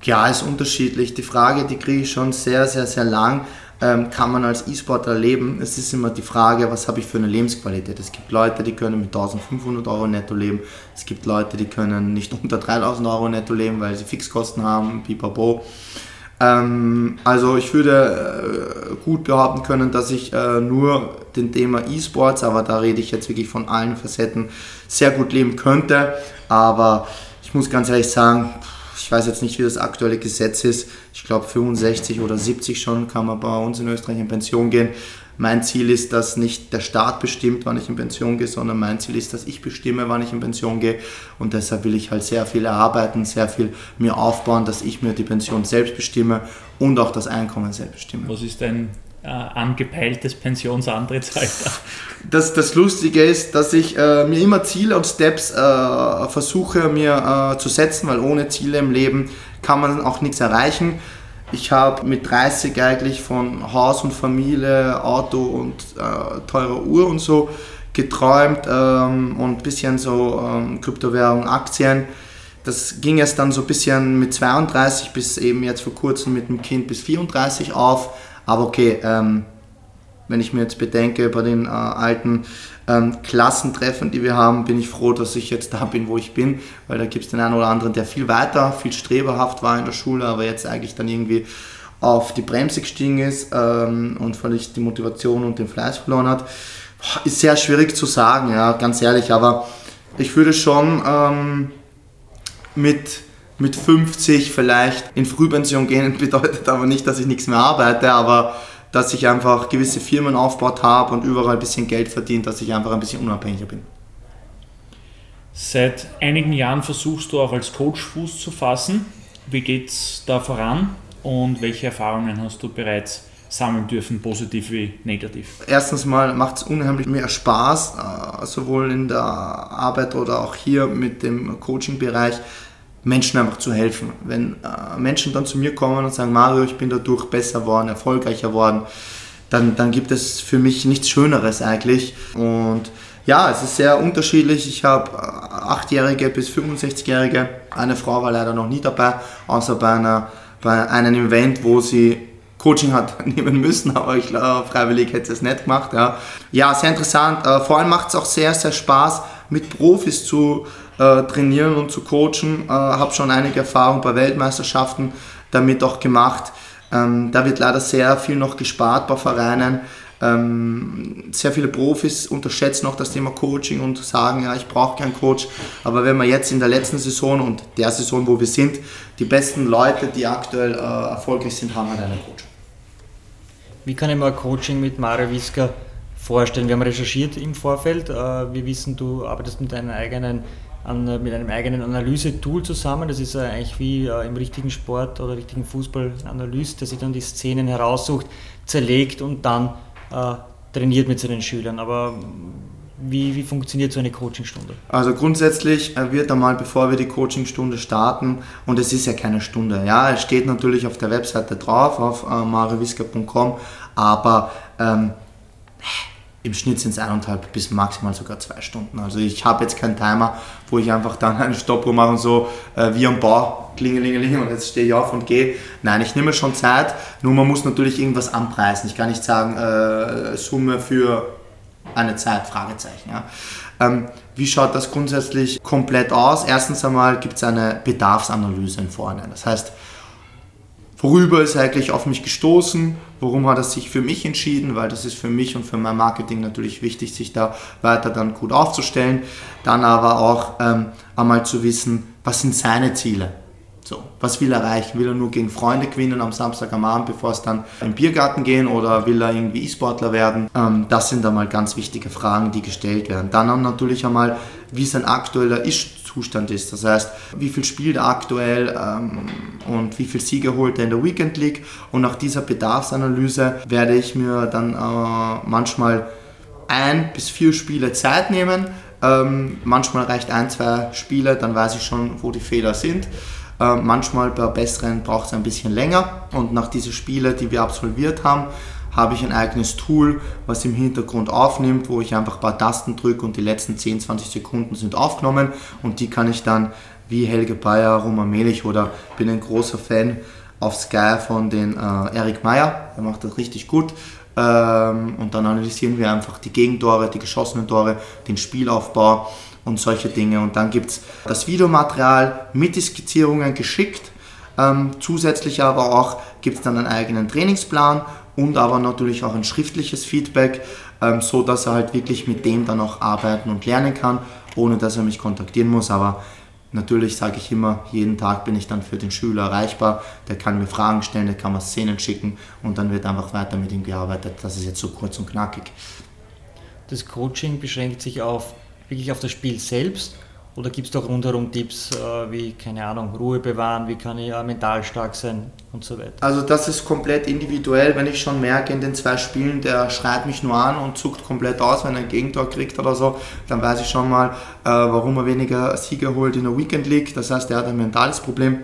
Ja, ist unterschiedlich. Die Frage, die kriege ich schon sehr, sehr, sehr lang ähm, kann man als E-Sportler leben? Es ist immer die Frage, was habe ich für eine Lebensqualität? Es gibt Leute, die können mit 1500 Euro netto leben. Es gibt Leute, die können nicht [LAUGHS] unter 3000 Euro netto leben, weil sie Fixkosten haben, pipapo. Ähm, also ich würde äh, gut behaupten können, dass ich äh, nur den Thema E-Sports, aber da rede ich jetzt wirklich von allen Facetten, sehr gut leben könnte. Aber ich muss ganz ehrlich sagen, ich weiß jetzt nicht, wie das aktuelle Gesetz ist. Ich glaube 65 oder 70 schon kann man bei uns in Österreich in Pension gehen. Mein Ziel ist, dass nicht der Staat bestimmt, wann ich in Pension gehe, sondern mein Ziel ist, dass ich bestimme, wann ich in Pension gehe. Und deshalb will ich halt sehr viel erarbeiten, sehr viel mir aufbauen, dass ich mir die Pension selbst bestimme und auch das Einkommen selbst bestimme. Was ist dein äh, angepeiltes Pensionsantrittsalter? Das, das Lustige ist, dass ich äh, mir immer Ziele und Steps äh, versuche mir äh, zu setzen, weil ohne Ziele im Leben kann man auch nichts erreichen. Ich habe mit 30 eigentlich von Haus und Familie, Auto und äh, teurer Uhr und so geträumt ähm, und ein bisschen so ähm, Kryptowährung, Aktien. Das ging erst dann so ein bisschen mit 32 bis eben jetzt vor kurzem mit dem Kind bis 34 auf aber okay, ähm, wenn ich mir jetzt bedenke, bei den äh, alten ähm, Klassentreffen, die wir haben, bin ich froh, dass ich jetzt da bin, wo ich bin, weil da gibt es den einen oder anderen, der viel weiter, viel streberhaft war in der Schule, aber jetzt eigentlich dann irgendwie auf die Bremse gestiegen ist ähm, und völlig die Motivation und den Fleiß verloren hat. Ist sehr schwierig zu sagen, ja, ganz ehrlich, aber ich würde schon ähm, mit mit 50 vielleicht in Frühpension gehen, [LAUGHS] bedeutet aber nicht, dass ich nichts mehr arbeite, aber dass ich einfach gewisse Firmen aufgebaut habe und überall ein bisschen Geld verdient, dass ich einfach ein bisschen unabhängiger bin. Seit einigen Jahren versuchst du auch als Coach Fuß zu fassen. Wie geht es da voran und welche Erfahrungen hast du bereits sammeln dürfen, positiv wie negativ? Erstens mal macht es unheimlich mehr Spaß, äh, sowohl in der Arbeit oder auch hier mit dem Coaching-Bereich, Menschen einfach zu helfen. Wenn äh, Menschen dann zu mir kommen und sagen, Mario, ich bin dadurch besser geworden, erfolgreicher geworden, dann, dann gibt es für mich nichts Schöneres eigentlich. Und ja, es ist sehr unterschiedlich. Ich habe 8-Jährige bis 65-Jährige. Eine Frau war leider noch nie dabei, außer bei, einer, bei einem Event, wo sie Coaching hat [LAUGHS] nehmen müssen, aber ich glaube, freiwillig hätte es nicht gemacht. Ja, ja sehr interessant. Äh, vor allem macht es auch sehr, sehr Spaß, mit Profis zu äh, trainieren und zu coachen. Äh, habe schon einige Erfahrungen bei Weltmeisterschaften damit auch gemacht. Ähm, da wird leider sehr viel noch gespart bei Vereinen. Ähm, sehr viele Profis unterschätzen auch das Thema Coaching und sagen, ja, ich brauche keinen Coach. Aber wenn wir jetzt in der letzten Saison und der Saison, wo wir sind, die besten Leute, die aktuell äh, erfolgreich sind, haben halt einen Coach. Wie kann ich mir Coaching mit Mario Wiska vorstellen? Wir haben recherchiert im Vorfeld. Äh, wir wissen, du arbeitest mit einem eigenen, mit einem eigenen Analyse-Tool zusammen. Das ist eigentlich wie äh, im richtigen Sport oder richtigen Fußball ein Analyst, der sich dann die Szenen heraussucht, zerlegt und dann äh, trainiert mit seinen Schülern. Aber wie, wie funktioniert so eine Coachingstunde? Also grundsätzlich wird einmal, bevor wir die Coachingstunde starten, und es ist ja keine Stunde, ja, es steht natürlich auf der Webseite drauf, auf äh, mariowiska.com, aber ähm, im Schnitt sind es eineinhalb bis maximal sogar zwei Stunden. Also ich habe jetzt keinen Timer, wo ich einfach dann eine Stoppuhr mache und so äh, wie am Bau, klingelingeling und jetzt stehe ich auf und gehe. Nein, ich nehme schon Zeit, nur man muss natürlich irgendwas anpreisen. Ich kann nicht sagen, äh, Summe für eine Zeit, Fragezeichen. Ja. Ähm, wie schaut das grundsätzlich komplett aus? Erstens einmal gibt es eine Bedarfsanalyse in vorne. Das heißt, Worüber ist er eigentlich auf mich gestoßen? Warum hat er sich für mich entschieden? Weil das ist für mich und für mein Marketing natürlich wichtig, sich da weiter dann gut aufzustellen. Dann aber auch ähm, einmal zu wissen, was sind seine Ziele? So, was will er erreichen? Will er nur gegen Freunde gewinnen am Samstag am Abend, bevor es dann im Biergarten gehen oder will er irgendwie E-Sportler werden? Ähm, das sind einmal ganz wichtige Fragen, die gestellt werden. Dann natürlich einmal, wie sein aktueller Ist-Zustand ist. Das heißt, wie viel spielt er aktuell ähm, und wie viel Siege holt er in der Weekend League. Und nach dieser Bedarfsanalyse werde ich mir dann äh, manchmal ein bis vier Spiele Zeit nehmen. Ähm, manchmal reicht ein, zwei Spiele, dann weiß ich schon, wo die Fehler sind. Äh, manchmal bei besseren braucht es ein bisschen länger und nach diesen Spielen, die wir absolviert haben, habe ich ein eigenes Tool, was im Hintergrund aufnimmt, wo ich einfach ein paar Tasten drücke und die letzten 10, 20 Sekunden sind aufgenommen und die kann ich dann wie Helge Bayer, Roman Melich oder bin ein großer Fan auf Sky von den äh, Erik Meyer, der macht das richtig gut. Ähm, und dann analysieren wir einfach die Gegentore, die geschossenen Tore, den Spielaufbau und solche Dinge. Und dann gibt es das Videomaterial mit die Skizzierungen geschickt. Ähm, zusätzlich aber auch gibt es dann einen eigenen Trainingsplan und aber natürlich auch ein schriftliches Feedback, ähm, so dass er halt wirklich mit dem dann auch arbeiten und lernen kann, ohne dass er mich kontaktieren muss. Aber natürlich sage ich immer, jeden Tag bin ich dann für den Schüler erreichbar. Der kann mir Fragen stellen, der kann mir Szenen schicken und dann wird einfach weiter mit ihm gearbeitet. Das ist jetzt so kurz und knackig. Das Coaching beschränkt sich auf wirklich auf das Spiel selbst? Oder gibt es da rundherum Tipps äh, wie, keine Ahnung, Ruhe bewahren, wie kann ich äh, mental stark sein und so weiter? Also das ist komplett individuell, wenn ich schon merke in den zwei Spielen, der schreit mich nur an und zuckt komplett aus, wenn er ein Gegentor kriegt oder so, dann weiß ich schon mal, äh, warum er weniger Siege holt in der Weekend League. Das heißt, er hat ein mentales Problem.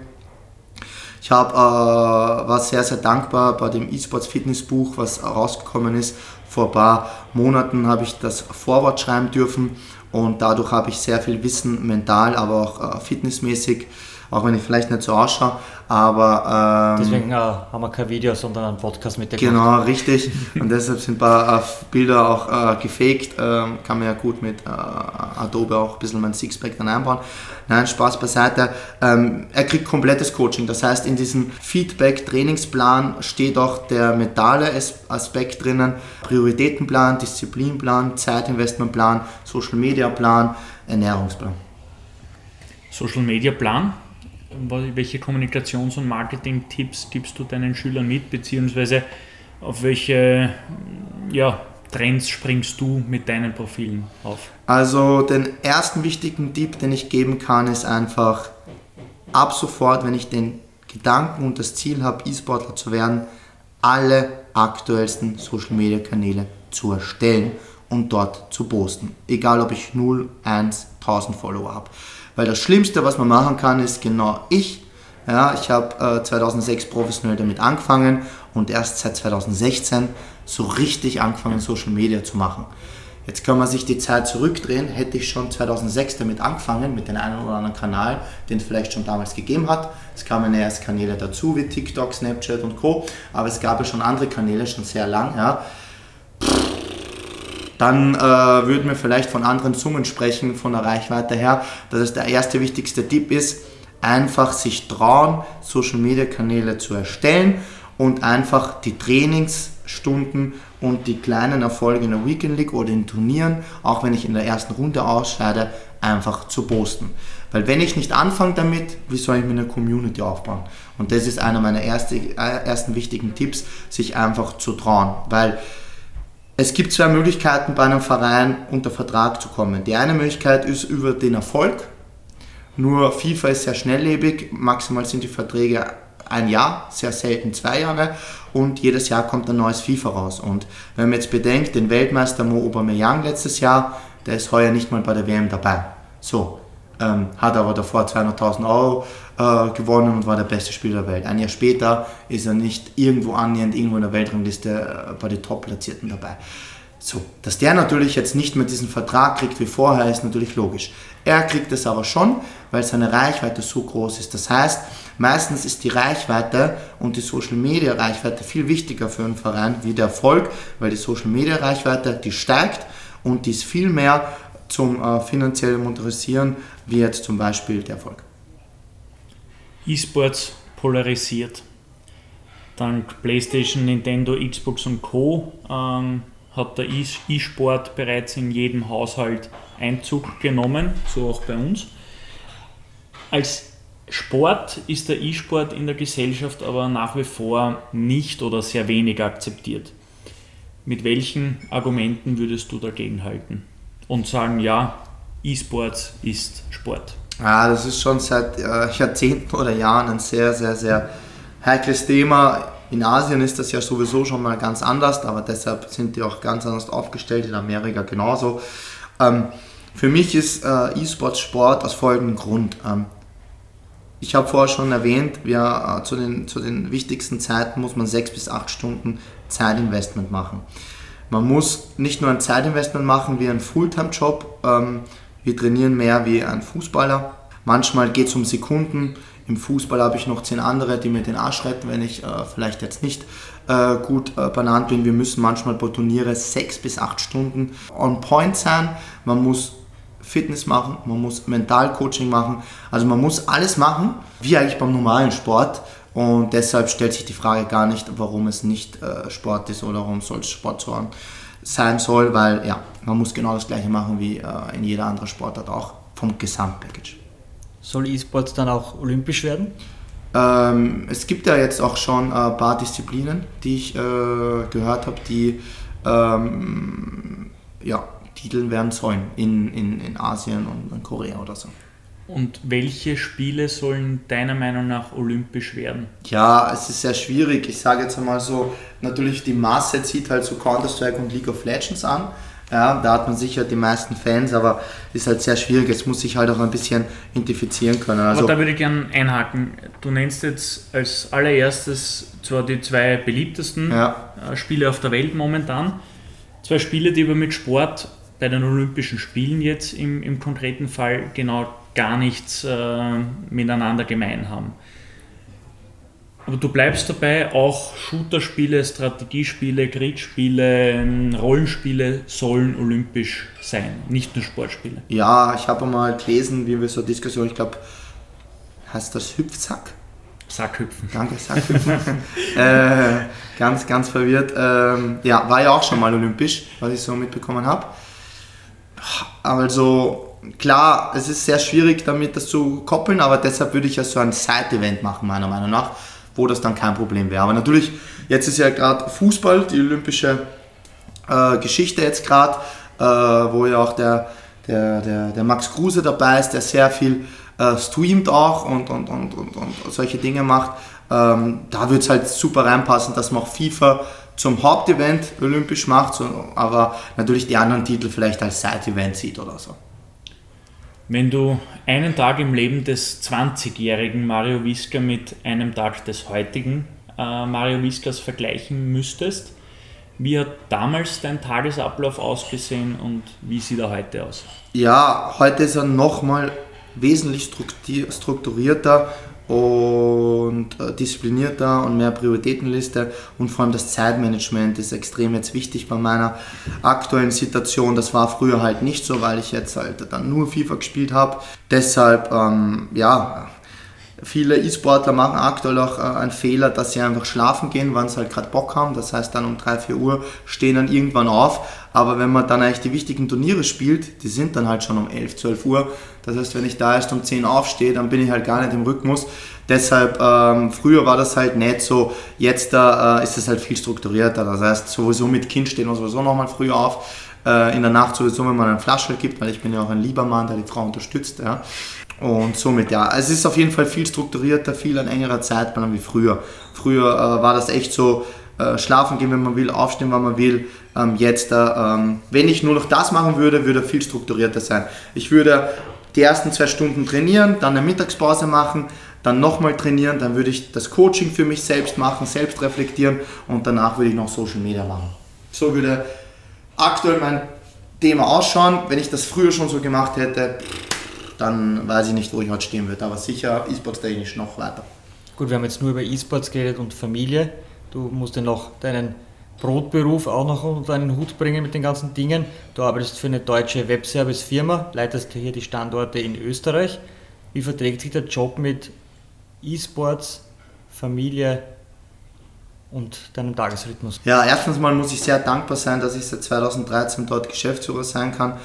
Ich hab, äh, war sehr, sehr dankbar bei dem eSports Fitness Buch, was rausgekommen ist. Vor ein paar Monaten habe ich das Vorwort schreiben dürfen und dadurch habe ich sehr viel Wissen mental, aber auch äh, fitnessmäßig, auch wenn ich vielleicht nicht so ausschaue. Aber, ähm, Deswegen äh, haben wir kein Video, sondern einen Podcast mit der Genau, gemacht. richtig. Und deshalb sind ein paar äh, Bilder auch äh, gefaked. Ähm, kann man ja gut mit äh, Adobe auch ein bisschen mein Sixpack dann einbauen. Nein, Spaß beiseite. Ähm, er kriegt komplettes Coaching. Das heißt, in diesem Feedback-Trainingsplan steht auch der mentale Aspekt drinnen. Prioritätenplan, Disziplinplan, Zeitinvestmentplan, Social-Media-Plan, Ernährungsplan. Social-Media-Plan? welche Kommunikations- und Marketing-Tipps gibst du deinen Schülern mit, beziehungsweise auf welche ja, Trends springst du mit deinen Profilen auf? Also den ersten wichtigen Tipp, den ich geben kann, ist einfach ab sofort, wenn ich den Gedanken und das Ziel habe, E-Sportler zu werden, alle aktuellsten Social-Media-Kanäle zu erstellen und dort zu posten. Egal ob ich 0, 1, 1000 Follower habe. Weil das Schlimmste, was man machen kann, ist genau ich. Ja, ich habe äh, 2006 professionell damit angefangen und erst seit 2016 so richtig angefangen, Social Media zu machen. Jetzt kann man sich die Zeit zurückdrehen, hätte ich schon 2006 damit angefangen, mit dem einen oder anderen Kanal, den es vielleicht schon damals gegeben hat. Es kamen erst Kanäle dazu, wie TikTok, Snapchat und Co. Aber es gab ja schon andere Kanäle, schon sehr lang. Ja. Dann äh, würden wir vielleicht von anderen Summen sprechen, von der Reichweite her, dass es der erste wichtigste Tipp ist, einfach sich trauen, Social Media Kanäle zu erstellen und einfach die Trainingsstunden und die kleinen Erfolge in der Weekend League oder in Turnieren, auch wenn ich in der ersten Runde ausscheide, einfach zu posten. Weil wenn ich nicht anfange damit, wie soll ich mir eine Community aufbauen? Und das ist einer meiner erste, äh, ersten wichtigen Tipps, sich einfach zu trauen. Weil es gibt zwei Möglichkeiten bei einem Verein unter Vertrag zu kommen. Die eine Möglichkeit ist über den Erfolg. Nur FIFA ist sehr schnelllebig, maximal sind die Verträge ein Jahr, sehr selten zwei Jahre und jedes Jahr kommt ein neues FIFA raus. Und wenn man jetzt bedenkt, den Weltmeister Mo Aubameyang letztes Jahr, der ist heuer nicht mal bei der WM dabei. So, ähm, hat aber davor 200.000 Euro äh, gewonnen und war der beste Spieler der Welt. Ein Jahr später ist er nicht irgendwo annähernd irgendwo in der Weltrangliste äh, bei den Top-Platzierten dabei. So, dass der natürlich jetzt nicht mehr diesen Vertrag kriegt wie vorher, ist natürlich logisch. Er kriegt es aber schon, weil seine Reichweite so groß ist. Das heißt, meistens ist die Reichweite und die Social Media Reichweite viel wichtiger für einen Verein wie der Erfolg, weil die Social Media Reichweite, die steigt und die ist viel mehr zum äh, finanziellen Motorisieren wie jetzt zum Beispiel der Erfolg. E-Sports polarisiert. Dank PlayStation, Nintendo, Xbox und Co. Ähm, hat der E-Sport bereits in jedem Haushalt Einzug genommen, so auch bei uns. Als Sport ist der E-Sport in der Gesellschaft aber nach wie vor nicht oder sehr wenig akzeptiert. Mit welchen Argumenten würdest du dagegen halten und sagen, ja, E-Sports ist Sport? Ja, das ist schon seit äh, Jahrzehnten oder Jahren ein sehr, sehr, sehr heikles Thema. In Asien ist das ja sowieso schon mal ganz anders, aber deshalb sind die auch ganz anders aufgestellt, in Amerika genauso. Ähm, für mich ist äh, E-Sports Sport aus folgendem Grund. Ähm, ich habe vorher schon erwähnt, wir, äh, zu, den, zu den wichtigsten Zeiten muss man sechs bis acht Stunden Zeitinvestment machen. Man muss nicht nur ein Zeitinvestment machen wie ein Fulltime-Job. Ähm, wir trainieren mehr wie ein Fußballer. Manchmal geht es um Sekunden. Im Fußball habe ich noch zehn andere, die mir den Arsch retten, wenn ich äh, vielleicht jetzt nicht äh, gut äh, benannt bin. Wir müssen manchmal pro Turniere sechs bis acht Stunden on point sein. Man muss Fitness machen, man muss Mentalcoaching machen. Also man muss alles machen, wie eigentlich beim normalen Sport. Und deshalb stellt sich die Frage gar nicht, warum es nicht äh, Sport ist oder warum soll es Sport sein soll, weil ja, man muss genau das gleiche machen wie äh, in jeder anderen Sportart auch vom Gesamtpackage. Soll E-Sports dann auch olympisch werden? Ähm, es gibt ja jetzt auch schon ein äh, paar Disziplinen, die ich äh, gehört habe, die ähm, ja, Titeln werden sollen in, in, in Asien und in Korea oder so. Und welche Spiele sollen deiner Meinung nach olympisch werden? Ja, es ist sehr schwierig. Ich sage jetzt einmal so, natürlich die Masse zieht halt so Counter-Strike und League of Legends an. Ja, da hat man sicher die meisten Fans, aber ist halt sehr schwierig. Es muss sich halt auch ein bisschen identifizieren können. Also aber da würde ich gerne einhaken. Du nennst jetzt als allererstes zwar die zwei beliebtesten ja. Äh, Spiele auf der Welt momentan. Zwei Spiele, die aber mit Sport bei den Olympischen Spielen jetzt im, im konkreten Fall genau gar nichts äh, miteinander gemein haben. Aber du bleibst dabei, auch Shooterspiele, Strategiespiele, Kriegsspiele, Rollenspiele sollen olympisch sein, nicht nur Sportspiele. Ja, ich habe mal gelesen, wie wir so Diskussion, ich glaube, heißt das Hüpfsack? Sackhüpfen. Danke, Sackhüpfen. [LAUGHS] äh, ganz, ganz verwirrt. Ähm, ja, war ja auch schon mal olympisch, was ich so mitbekommen habe. Also klar, es ist sehr schwierig damit das zu koppeln, aber deshalb würde ich ja so ein Side-Event machen, meiner Meinung nach wo das dann kein Problem wäre. Aber natürlich, jetzt ist ja gerade Fußball, die olympische äh, Geschichte jetzt gerade, äh, wo ja auch der, der, der, der Max Kruse dabei ist, der sehr viel äh, streamt auch und, und, und, und, und solche Dinge macht. Ähm, da wird es halt super reinpassen, dass man auch FIFA zum Hauptevent olympisch macht, so, aber natürlich die anderen Titel vielleicht als Side-Event sieht oder so. Wenn du einen Tag im Leben des 20-jährigen Mario Wiska mit einem Tag des heutigen äh, Mario Wiskas vergleichen müsstest, Wie hat damals dein Tagesablauf ausgesehen und wie sieht er heute aus? Ja, heute ist er nochmal wesentlich strukturierter und äh, disziplinierter und mehr Prioritätenliste und vor allem das Zeitmanagement ist extrem jetzt wichtig bei meiner aktuellen Situation. Das war früher halt nicht so, weil ich jetzt halt dann nur FIFA gespielt habe. Deshalb, ähm, ja, Viele E-Sportler machen aktuell auch äh, einen Fehler, dass sie einfach schlafen gehen, wann sie halt gerade Bock haben. Das heißt dann um 3, 4 Uhr stehen dann irgendwann auf. Aber wenn man dann eigentlich die wichtigen Turniere spielt, die sind dann halt schon um 11, 12 Uhr. Das heißt, wenn ich da erst um 10 aufstehe, dann bin ich halt gar nicht im Rhythmus. Deshalb, ähm, früher war das halt nicht so, jetzt äh, ist es halt viel strukturierter. Das heißt, sowieso mit Kind stehen wir sowieso nochmal früher auf. Äh, in der Nacht sowieso, wenn man einen Flaschel gibt, weil ich bin ja auch ein lieber Mann, der die Frau unterstützt. Ja. Und somit, ja, es ist auf jeden Fall viel strukturierter, viel an engerer Zeitplan wie früher. Früher äh, war das echt so, äh, schlafen gehen, wenn man will, aufstehen, wann man will. Ähm, jetzt, äh, ähm, wenn ich nur noch das machen würde, würde viel strukturierter sein. Ich würde die ersten zwei Stunden trainieren, dann eine Mittagspause machen, dann nochmal trainieren, dann würde ich das Coaching für mich selbst machen, selbst reflektieren und danach würde ich noch Social Media machen. So würde aktuell mein Thema ausschauen. Wenn ich das früher schon so gemacht hätte, dann weiß ich nicht, wo ich heute stehen würde. Aber sicher E-Sports-technisch noch weiter. Gut, wir haben jetzt nur über E-Sports geredet und Familie. Du musst ja noch deinen Brotberuf auch noch unter einen Hut bringen mit den ganzen Dingen. Du arbeitest für eine deutsche Webservice-Firma, leitest hier die Standorte in Österreich. Wie verträgt sich der Job mit E-Sports, Familie und deinem Tagesrhythmus? Ja, erstens mal muss ich sehr dankbar sein, dass ich seit 2013 dort Geschäftsführer sein kann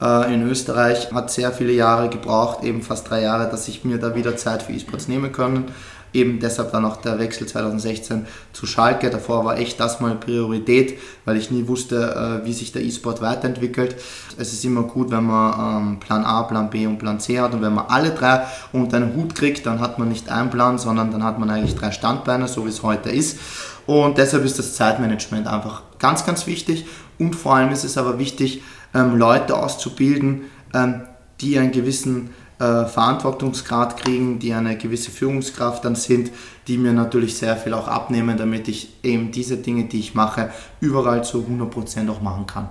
äh, in Österreich. Hat sehr viele Jahre gebraucht, eben fast drei Jahre, dass ich mir da wieder Zeit für E-Sports nehmen können. Eben deshalb dann auch der Wechsel 2016 zu Schalke. Davor war echt das mal Priorität, weil ich nie wusste, äh, wie sich der E-Sport weiterentwickelt. Es ist immer gut, wenn man ähm, Plan A, Plan B und Plan C hat und wenn man alle drei unter einen Hut kriegt, dann hat man nicht einen Plan, sondern dann hat man eigentlich drei Standbeine, so wie es heute ist. Und deshalb ist das Zeitmanagement einfach ganz, ganz wichtig. Und vor allem ist es aber wichtig, ähm, Leute auszubilden, ähm, die einen gewissen äh, Verantwortungsgrad kriegen, die eine gewisse Führungskraft dann sind, die mir natürlich sehr viel auch abnehmen, damit ich eben diese Dinge, die ich mache, überall zu 100% auch machen kann.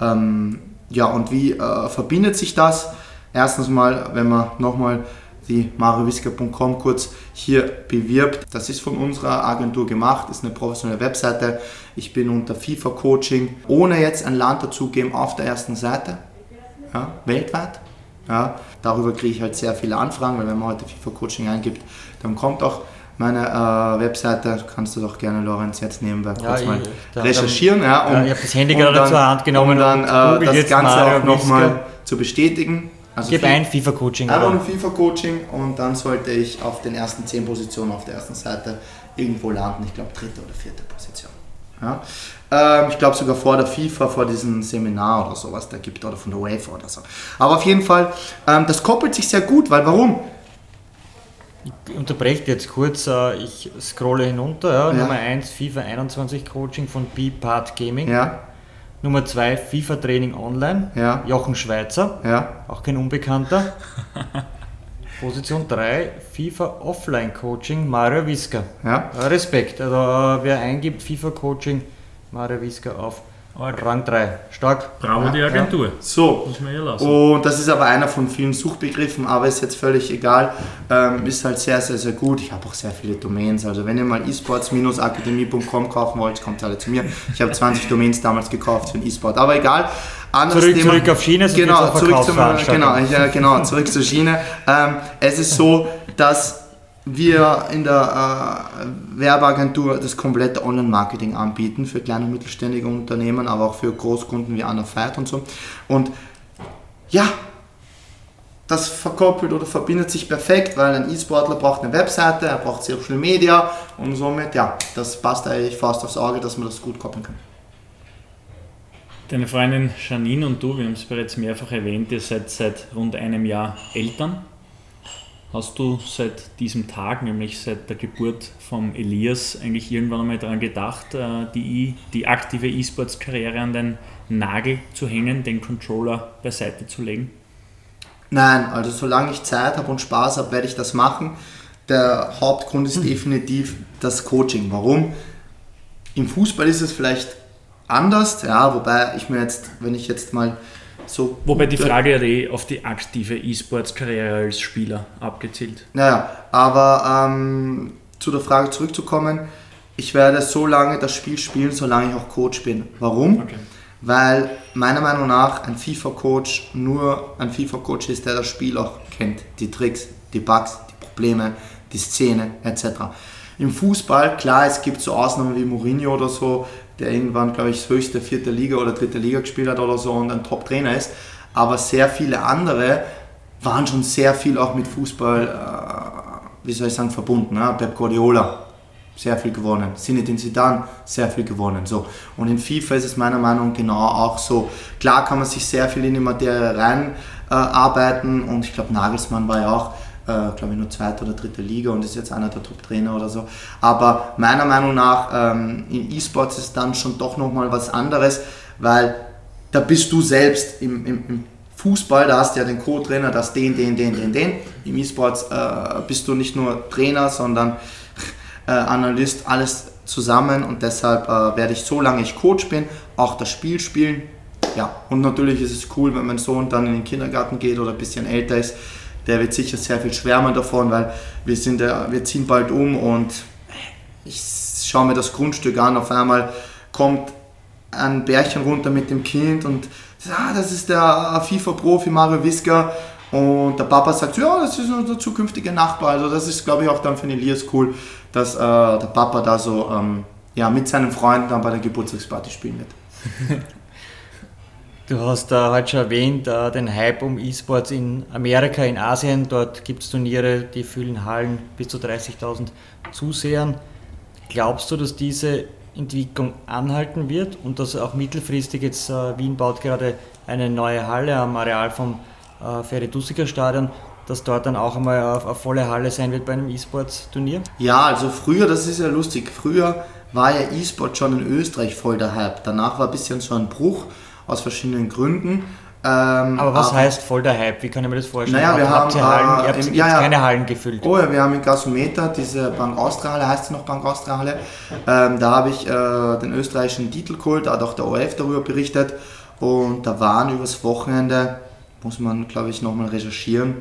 Ähm, ja, und wie äh, verbindet sich das? Erstens mal, wenn man nochmal die mariowiska.com kurz hier bewirbt. Das ist von unserer Agentur gemacht, ist eine professionelle Webseite. Ich bin unter FIFA Coaching, ohne jetzt ein Land dazugeben, auf der ersten Seite, ja, weltweit. Ja, darüber kriege ich halt sehr viele Anfragen, weil wenn man heute FIFA Coaching eingibt, dann kommt auch meine äh, Webseite, kannst du doch gerne Lorenz jetzt nebenbei ja, kurz mal ich, recherchieren. ja, um, ja, ich habe das Handy gerade zur Hand genommen um dann äh, das Ganze auch nochmal zu bestätigen. Also Gib ein FIFA-Coaching. Einfach ein FIFA-Coaching und dann sollte ich auf den ersten 10 Positionen auf der ersten Seite irgendwo landen. Ich glaube, dritte oder vierte Position. Ja. Ähm, ich glaube sogar vor der FIFA, vor diesem Seminar oder sowas da gibt oder von der UEFA oder so. Aber auf jeden Fall, ähm, das koppelt sich sehr gut, weil warum? Ich unterbreche jetzt kurz, äh, ich scrolle hinunter. Ja. Ja. Nummer 1 FIFA 21 Coaching von B-Part Gaming. Ja. Nummer 2 FIFA Training Online. Jochen Schweizer, auch kein Unbekannter. [LAUGHS] Position 3 FIFA Offline Coaching, Mario Wiska. Ja. Respekt, also wer eingibt FIFA Coaching, Mario Wiska auf Rang 3. Stark. Bravo ja, die Agentur. Ja. So. Muss man hier lassen. Und das ist aber einer von vielen Suchbegriffen, aber ist jetzt völlig egal. Ähm, ist halt sehr, sehr, sehr gut. Ich habe auch sehr viele Domains. Also wenn ihr mal esports-akademie.com kaufen wollt, kommt alle zu mir. Ich habe 20 Domains damals gekauft für den E-Sport. Aber egal. Zurück, Thema. zurück auf Schiene. Genau, zurück, zum, genau, äh, genau, zurück zur Schiene. Ähm, es ist so, dass wir in der äh, Werbeagentur das komplette Online-Marketing anbieten für kleine und mittelständige Unternehmen, aber auch für Großkunden wie Anna Feit und so. Und ja, das verkoppelt oder verbindet sich perfekt, weil ein E-Sportler braucht eine Webseite, er braucht Social Media und somit, ja, das passt eigentlich fast aufs Auge, dass man das gut koppeln kann. Deine Freundin Janine und du, wir haben es bereits mehrfach erwähnt, ihr seid seit rund einem Jahr Eltern. Hast du seit diesem Tag, nämlich seit der Geburt von Elias, eigentlich irgendwann einmal daran gedacht, äh, die, die aktive E-Sports-Karriere an den Nagel zu hängen, den Controller beiseite zu legen? Nein, also solange ich Zeit habe und Spaß habe, werde ich das machen. Der Hauptgrund ist hm. definitiv das Coaching. Warum? Im Fußball ist es vielleicht anders, ja, wobei ich mir jetzt, wenn ich jetzt mal so. Wobei die Frage ja eh auf die aktive E-Sports-Karriere als Spieler abgezielt. Naja, aber ähm, zu der Frage zurückzukommen, ich werde so lange das Spiel spielen, solange ich auch Coach bin. Warum? Okay. Weil meiner Meinung nach ein FIFA-Coach nur ein FIFA-Coach ist, der das Spiel auch kennt. Die Tricks, die Bugs, die Probleme, die Szene etc. Im Fußball, klar, es gibt so Ausnahmen wie Mourinho oder so, der irgendwann, glaube ich, das höchste vierte Liga oder dritte Liga gespielt hat oder so und ein Top-Trainer ist. Aber sehr viele andere waren schon sehr viel auch mit Fußball, äh, wie soll ich sagen, verbunden. Ne? Pep Guardiola, sehr viel gewonnen. Zinedine Zidane, sehr viel gewonnen. So. Und in FIFA ist es meiner Meinung nach genau auch so. Klar kann man sich sehr viel in die Materie reinarbeiten äh, und ich glaube, Nagelsmann war ja auch äh, glaube ich, nur zweite oder dritte Liga und ist jetzt einer der Top-Trainer oder so. Aber meiner Meinung nach ähm, in E-Sports ist dann schon doch nochmal was anderes, weil da bist du selbst im, im, im Fußball, da hast du ja den Co-Trainer, das den, den, den, den, den. Im E-Sports äh, bist du nicht nur Trainer, sondern äh, Analyst, alles zusammen und deshalb äh, werde ich, solange ich Coach bin, auch das Spiel spielen. Ja, und natürlich ist es cool, wenn mein Sohn dann in den Kindergarten geht oder ein bisschen älter ist, der wird sicher sehr viel schwärmen davon, weil wir, sind, wir ziehen bald um und ich schaue mir das Grundstück an. Auf einmal kommt ein Bärchen runter mit dem Kind und ah, das ist der FIFA-Profi Mario Wiska. Und der Papa sagt, ja, das ist unser zukünftiger Nachbar. Also das ist, glaube ich, auch dann für den Elias cool, dass äh, der Papa da so ähm, ja, mit seinen Freunden dann bei der Geburtstagsparty spielen wird. [LAUGHS] Du hast äh, heute schon erwähnt, äh, den Hype um E-Sports in Amerika, in Asien. Dort gibt es Turniere, die füllen Hallen bis zu 30.000 Zusehern. Glaubst du, dass diese Entwicklung anhalten wird und dass auch mittelfristig jetzt äh, Wien baut gerade eine neue Halle am Areal vom äh, Ferry-Dussiger Stadion, dass dort dann auch einmal eine volle Halle sein wird bei einem E-Sports-Turnier? Ja, also früher, das ist ja lustig, früher war ja E-Sport schon in Österreich voll der Hype. Danach war ein bisschen so ein Bruch aus verschiedenen Gründen. Ähm, aber was aber, heißt voll der Hype? Wie kann ich mir das vorstellen? Naja, wir haben, ihr Hallen, ihr habt, im, ja, ja. keine Hallen gefüllt. Oh ja, wir haben in Gasometer diese Bank Austria Halle, heißt sie noch Bank Austria Halle. Ähm, da habe ich äh, den österreichischen Titel geholt, da hat auch der ORF darüber berichtet. Und da waren übers Wochenende, muss man glaube ich nochmal recherchieren,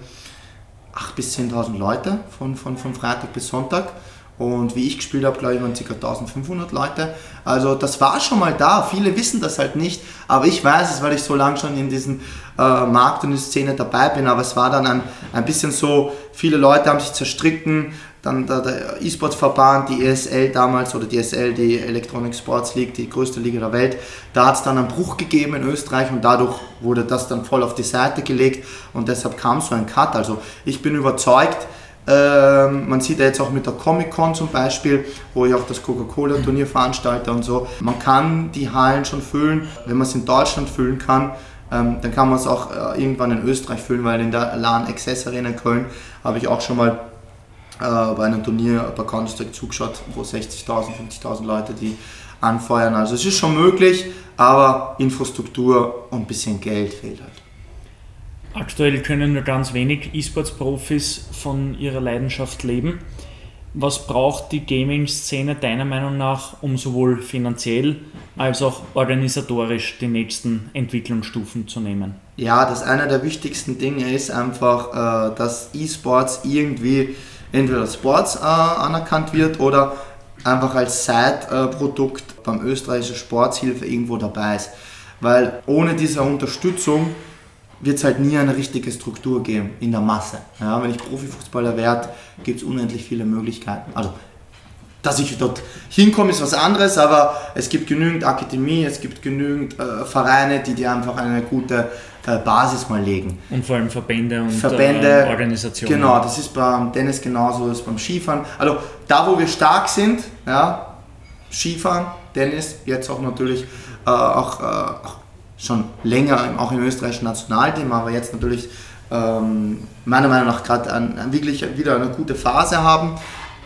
8.000 bis 10.000 Leute von, von, von Freitag bis Sonntag. Und wie ich gespielt habe, glaube ich, waren ca. 1500 Leute. Also das war schon mal da. Viele wissen das halt nicht. Aber ich weiß es, weil ich so lange schon in diesem äh, Markt und in der Szene dabei bin. Aber es war dann ein, ein bisschen so, viele Leute haben sich zerstritten. Dann der, der E-Sports-Verband, die ESL damals, oder die ESL, die Electronic Sports League, die größte Liga der Welt, da hat es dann einen Bruch gegeben in Österreich und dadurch wurde das dann voll auf die Seite gelegt und deshalb kam so ein Cut. Also ich bin überzeugt, ähm, man sieht ja jetzt auch mit der Comic-Con zum Beispiel, wo ich auch das Coca-Cola-Turnier veranstalte und so. Man kann die Hallen schon füllen. Wenn man es in Deutschland füllen kann, ähm, dann kann man es auch äh, irgendwann in Österreich füllen, weil in der LAN Access Arena in Köln habe ich auch schon mal äh, bei einem Turnier bei Counter-Strike zugeschaut, wo 60.000, 50.000 Leute die anfeuern. Also es ist schon möglich, aber Infrastruktur und ein bisschen Geld fehlt halt. Aktuell können nur ganz wenig E-Sports-Profis von ihrer Leidenschaft leben. Was braucht die Gaming-Szene deiner Meinung nach, um sowohl finanziell als auch organisatorisch die nächsten Entwicklungsstufen zu nehmen? Ja, das eine der wichtigsten Dinge ist einfach, äh, dass E-Sports irgendwie entweder als Sports äh, anerkannt wird oder einfach als Side-Produkt beim österreichischen Sportshilfe irgendwo dabei ist. Weil ohne diese Unterstützung wird es halt nie eine richtige Struktur geben in der Masse. Ja, wenn ich Profifußballer werde, gibt es unendlich viele Möglichkeiten. Also, dass ich dort hinkomme, ist was anderes, aber es gibt genügend Akademie, es gibt genügend äh, Vereine, die dir einfach eine gute äh, Basis mal legen. Und vor allem Verbände und Verbände, äh, Organisationen. Genau, das ist beim Tennis genauso, das ist beim Skifahren. Also da, wo wir stark sind, ja, Skifahren, Tennis, jetzt auch natürlich äh, auch, äh, auch schon länger auch im österreichischen Nationalteam, aber jetzt natürlich ähm, meiner Meinung nach gerade wirklich wieder eine gute Phase haben.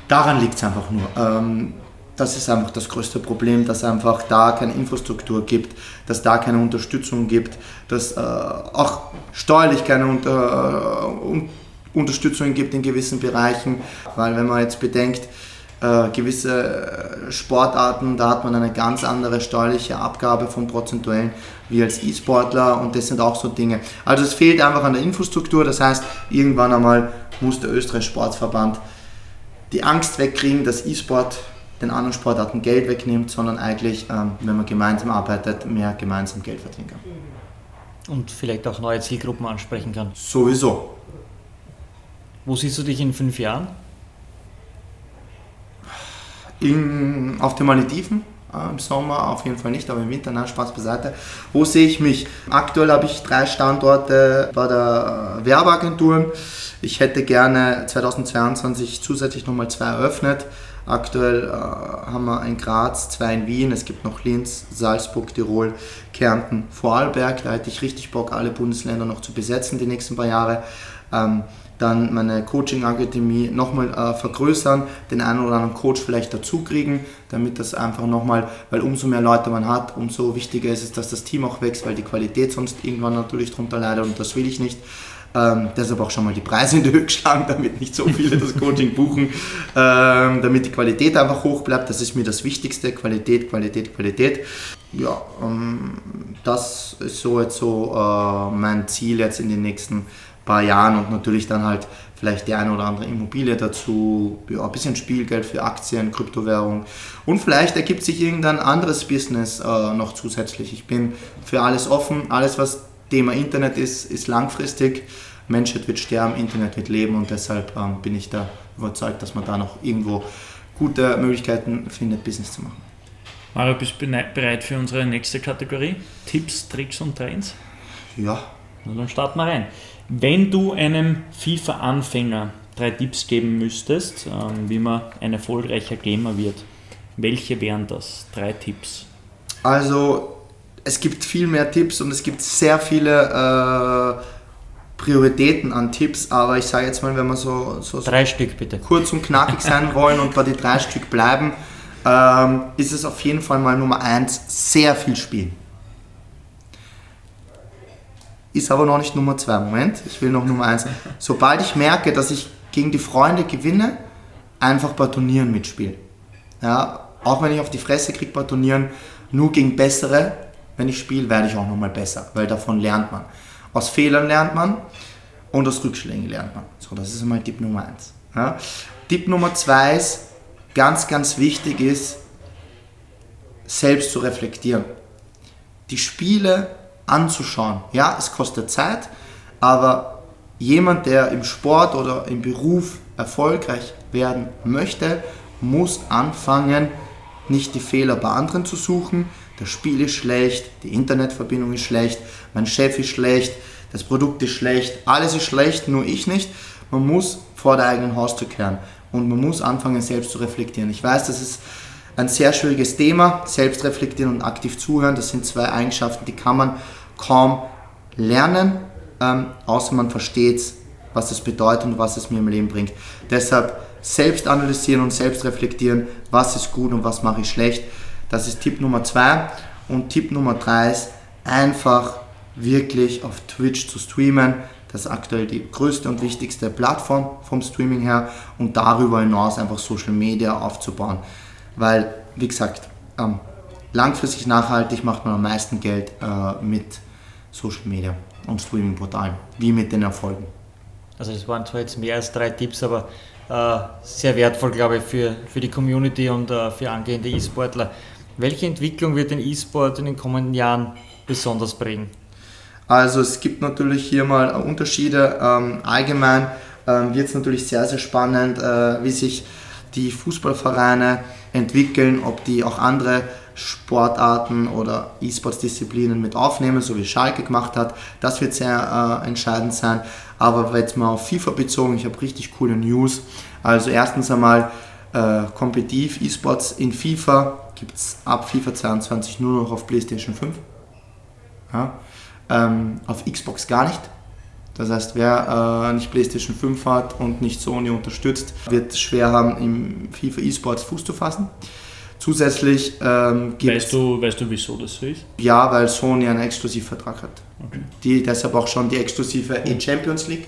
Daran liegt es einfach nur. Ähm, das ist einfach das größte Problem, dass einfach da keine Infrastruktur gibt, dass da keine Unterstützung gibt, dass äh, auch steuerlich keine Unter, uh, Unterstützung gibt in gewissen Bereichen. Weil wenn man jetzt bedenkt, Äh, gewisse äh, Sportarten, da hat man eine ganz andere steuerliche Abgabe vom Prozentuellen wie als E-Sportler und das sind auch so Dinge. Also es fehlt einfach an der Infrastruktur, das heißt, irgendwann einmal muss der österreichische Sportverband die Angst wegkriegen, dass E-Sport den anderen Sportarten Geld wegnimmt, sondern eigentlich, ähm, wenn man gemeinsam arbeitet, mehr gemeinsam Geld verdienen kann. Und vielleicht auch neue Zielgruppen ansprechen kann. Sowieso. Wo siehst du dich in fünf Jahren? In, auf den Malediven. Äh, Im Sommer auf jeden Fall nicht, aber im Winter, na, Spaß beiseite. Wo sehe ich mich? Aktuell habe ich drei Standorte bei der Werbeagenturen. Ich hätte gerne 2022 zusätzlich nochmal zwei eröffnet. Aktuell äh, haben wir in Graz, zwei in Wien, es gibt noch Linz, Salzburg, Tirol, Kärnten, Vorarlberg. Da hätte ich richtig Bock, alle Bundesländer noch zu besetzen die nächsten paar Jahre. Ähm, dann meine Coaching-Akademie nochmal äh, vergrößern, den einen oder anderen Coach vielleicht dazu kriegen, damit das einfach nochmal, weil umso mehr Leute man hat, umso wichtiger ist es, dass das Team auch wächst, weil die Qualität sonst irgendwann natürlich drunter leidet und das will ich nicht. Ähm, deshalb auch schon mal die Preise in die Höhe geschlagen, [LAUGHS] damit nicht so viele das Coaching buchen, ähm, damit die Qualität einfach hoch bleibt. Das ist mir das Wichtigste, Qualität, Qualität, Qualität. Ja, ähm, das ist so jetzt so äh, mein Ziel jetzt in den nächsten paar Jahren und natürlich dann halt vielleicht die eine oder andere Immobilie dazu, ja, ein bisschen Spielgeld für Aktien, Kryptowährung und vielleicht ergibt sich irgendein anderes Business äh, noch zusätzlich. Ich bin für alles offen, alles was Thema Internet ist, ist langfristig. Menschheit wird sterben, Internet wird leben und deshalb ähm, bin ich da überzeugt, dass man da noch irgendwo gute Möglichkeiten findet, Business zu machen. Mario, bist du bereit für unsere nächste Kategorie? Tipps, Tricks und Trends? Ja. Na, dann starten wir rein. Wenn du einem FIFA-Anfänger drei Tipps geben müsstest, ähm, wie man ein erfolgreicher Gamer wird, welche wären das? Drei Tipps. Also es gibt viel mehr Tipps und es gibt sehr viele äh, Prioritäten an Tipps, aber ich sage jetzt mal, wenn wir so, so, so drei Stück bitte kurz und knackig sein [LAUGHS] wollen und bei die drei Stück bleiben, ähm, ist es auf jeden Fall mal Nummer eins sehr viel spielen. Ist aber noch nicht Nummer zwei. Moment, ich will noch Nummer eins. Sobald ich merke, dass ich gegen die Freunde gewinne, einfach bei Turnieren mitspielen. Ja, auch wenn ich auf die Fresse kriege bei Turnieren, nur gegen bessere, wenn ich spiele, werde ich auch nochmal besser, weil davon lernt man. Aus Fehlern lernt man und aus Rückschlägen lernt man. So, das ist einmal Tipp Nummer eins. Ja. Tipp Nummer zwei ist, ganz, ganz wichtig ist, selbst zu reflektieren. Die Spiele anzuschauen. Ja, es kostet Zeit, aber jemand, der im Sport oder im Beruf erfolgreich werden möchte, muss anfangen, nicht die Fehler bei anderen zu suchen, das Spiel ist schlecht, die Internetverbindung ist schlecht, mein Chef ist schlecht, das Produkt ist schlecht, alles ist schlecht, nur ich nicht. Man muss vor der eigenen Haustür kehren und man muss anfangen, selbst zu reflektieren. Ich weiß, das ist ein sehr schwieriges Thema, selbst reflektieren und aktiv zuhören. Das sind zwei Eigenschaften, die kann man kaum lernen, ähm, außer man versteht, was es bedeutet und was es mir im Leben bringt. Deshalb selbst analysieren und selbst reflektieren, was ist gut und was mache ich schlecht. Das ist Tipp Nummer zwei. Und Tipp Nummer drei ist einfach wirklich auf Twitch zu streamen. Das ist aktuell die größte und wichtigste Plattform vom Streaming her und darüber hinaus einfach Social Media aufzubauen. Weil, wie gesagt, ähm, langfristig nachhaltig macht man am meisten Geld äh, mit Social Media und Streaming-Portalen, wie mit den Erfolgen. Also es waren zwar jetzt mehr als drei Tipps, aber äh, sehr wertvoll, glaube ich, für, für die Community und äh, für angehende E-Sportler. Welche Entwicklung wird den E-Sport in den kommenden Jahren besonders prägen? Also es gibt natürlich hier mal Unterschiede. Ähm, allgemein ähm, wird es natürlich sehr, sehr spannend, äh, wie sich die Fußballvereine entwickeln, ob die auch andere Sportarten oder E-Sports-Disziplinen mit aufnehmen, so wie Schalke gemacht hat. Das wird sehr äh, entscheidend sein. Aber jetzt mal auf FIFA bezogen, ich habe richtig coole News. Also erstens einmal äh, kompetitiv E-Sports in FIFA gibt es ab FIFA 22 nur noch auf PlayStation 5. Ja. Ähm, auf Xbox gar nicht. Das heißt, wer äh, nicht PlayStation 5 hat und nicht Sony unterstützt, wird schwer haben, im FIFA E-Sports Fuß zu fassen. Zusätzlich ähm, gibt weißt du, weißt du, wieso das so ist? Ja, weil Sony einen Exklusivvertrag hat. Okay. Die, deshalb auch schon die exklusive E-Champions League.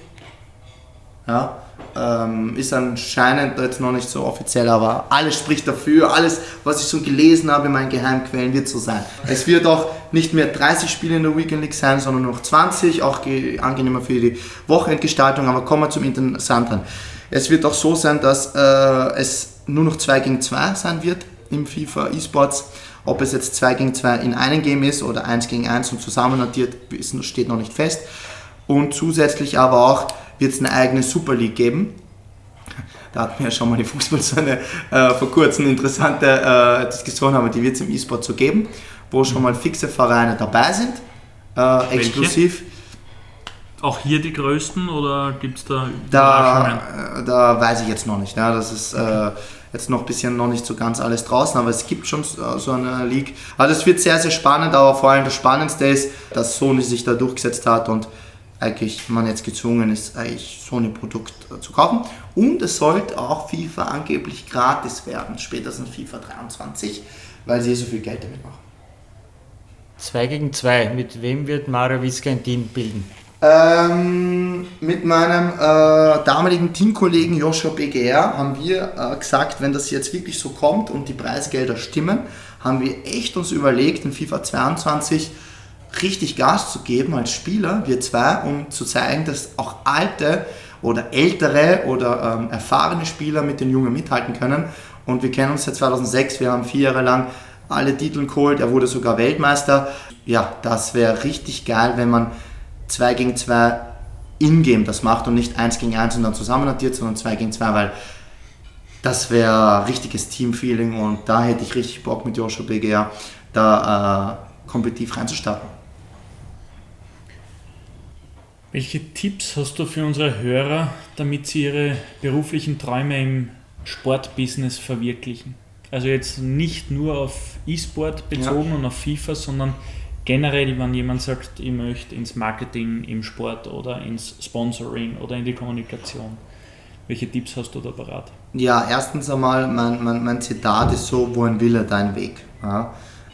Ja, Ähm, ist anscheinend jetzt noch nicht so offiziell, aber alles spricht dafür. Alles, was ich so gelesen habe in meinen Geheimquellen, wird so sein. Es wird auch nicht mehr 30 Spiele in der Weekend League sein, sondern noch 20. Auch angenehmer für die Wochenendgestaltung. Aber kommen wir zum Interessanten. Es wird auch so sein, dass äh, es nur noch 2 gegen 2 sein wird im FIFA eSports. Ob es jetzt 2 gegen 2 in einem Game ist oder 1 gegen 1 und zusammen notiert, steht noch nicht fest. Und zusätzlich aber auch wird es eine eigene Super League geben. Da hatten wir ja schon mal die Fußballsonne äh, vor kurzem eine interessante äh, Diskussion, aber die wird es im E-Sport so geben, wo schon mal fixe Vereine dabei sind, äh, exklusiv. Auch hier die größten oder gibt es da da, äh, da weiß ich jetzt noch nicht. Ja, das ist äh, jetzt noch ein bisschen noch nicht so ganz alles draußen, aber es gibt schon äh, so eine League. Also es wird sehr, sehr spannend, aber vor allem das Spannendste ist, dass Sony sich da durchgesetzt hat und eigentlich man jetzt gezwungen ist, eigentlich so ein Produkt äh, zu kaufen. Und es sollte auch FIFA angeblich gratis werden, spätestens FIFA 23, weil sie so viel Geld damit machen. 2 gegen 2, mit wem wird Mario Wiska ein Team bilden? Ähm, mit meinem äh, damaligen Teamkollegen Joshua BGR haben wir äh, gesagt, wenn das jetzt wirklich so kommt und die Preisgelder stimmen, haben wir echt uns überlegt, in FIFA 22 richtig Gas zu geben als Spieler, wir zwei, um zu zeigen, dass auch alte oder ältere oder ähm, erfahrene Spieler mit den Jungen mithalten können. Und wir kennen uns seit 2006, wir haben vier Jahre lang alle Titel geholt, er wurde sogar Weltmeister. Ja, das wäre richtig geil, wenn man 2 gegen 2 in-game das macht und nicht 1 gegen 1 und dann zusammen addiert, sondern 2 gegen 2, weil das wäre richtiges Teamfeeling und da hätte ich richtig Bock mit Joshua BGR da äh, kompetitiv reinzustarten. Welche Tipps hast du für unsere Hörer, damit sie ihre beruflichen Träume im Sportbusiness verwirklichen? Also jetzt nicht nur auf E-Sport bezogen ja. und auf FIFA, sondern generell, wenn jemand sagt, ich möchte ins Marketing, im Sport oder ins Sponsoring oder in die Kommunikation. Welche Tipps hast du da parat? Ja, erstens einmal, mein, mein, mein Zitat ist so, wohin will er dein Weg? Ja?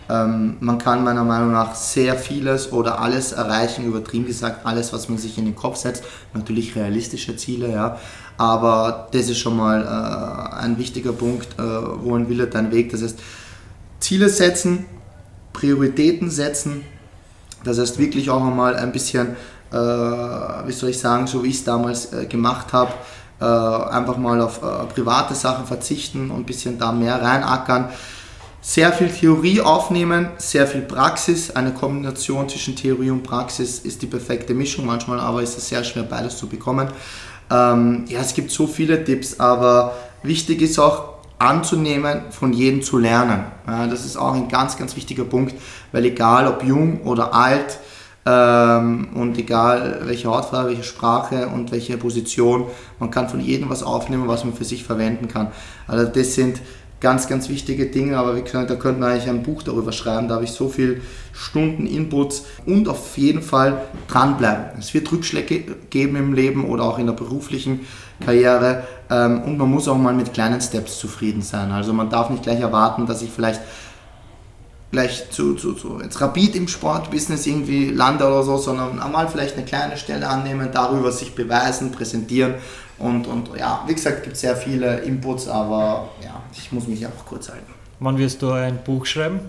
Ähm, man kann meiner Meinung nach sehr vieles oder alles erreichen, übertrieben gesagt, alles, was man sich in den Kopf setzt. Natürlich realistische Ziele, ja. Aber das ist schon mal äh, ein wichtiger Punkt, äh, wohin will er dein Weg? Das heißt, Ziele setzen, Prioritäten setzen, das heißt wirklich auch einmal ein bisschen, äh, wie soll ich sagen, so wie ich es damals äh, gemacht habe, äh, einfach mal auf äh, private Sachen verzichten und ein bisschen da mehr reinackern sehr viel Theorie aufnehmen, sehr viel Praxis. Eine Kombination zwischen Theorie und Praxis ist die perfekte Mischung. Manchmal aber ist es sehr schwer, beides zu bekommen. Ähm, ja, es gibt so viele Tipps, aber wichtig ist auch anzunehmen, von jedem zu lernen. Das ist auch ein ganz, ganz wichtiger Punkt, weil egal ob jung oder alt ähm, und egal welche Hautfarbe, welche Sprache und welche Position, man kann von jedem was aufnehmen, was man für sich verwenden kann. Also das sind ganz, ganz wichtige Dinge, aber wie gesagt, da könnte man eigentlich ein Buch darüber schreiben, da habe ich so viele Stunden Inputs und auf jeden Fall dranbleiben. Es wird Rückschläge geben im Leben oder auch in der beruflichen Karriere ähm, und man muss auch mal mit kleinen Steps zufrieden sein. Also man darf nicht gleich erwarten, dass ich vielleicht gleich zu, zu, zu jetzt rapid im Sportbusiness irgendwie lande oder so, sondern einmal vielleicht eine kleine Stelle annehmen, darüber sich beweisen, präsentieren und, und ja, wie gesagt, gibt es sehr viele Inputs, aber ja, ich muss mich einfach kurz halten. Wann wirst du ein Buch schreiben?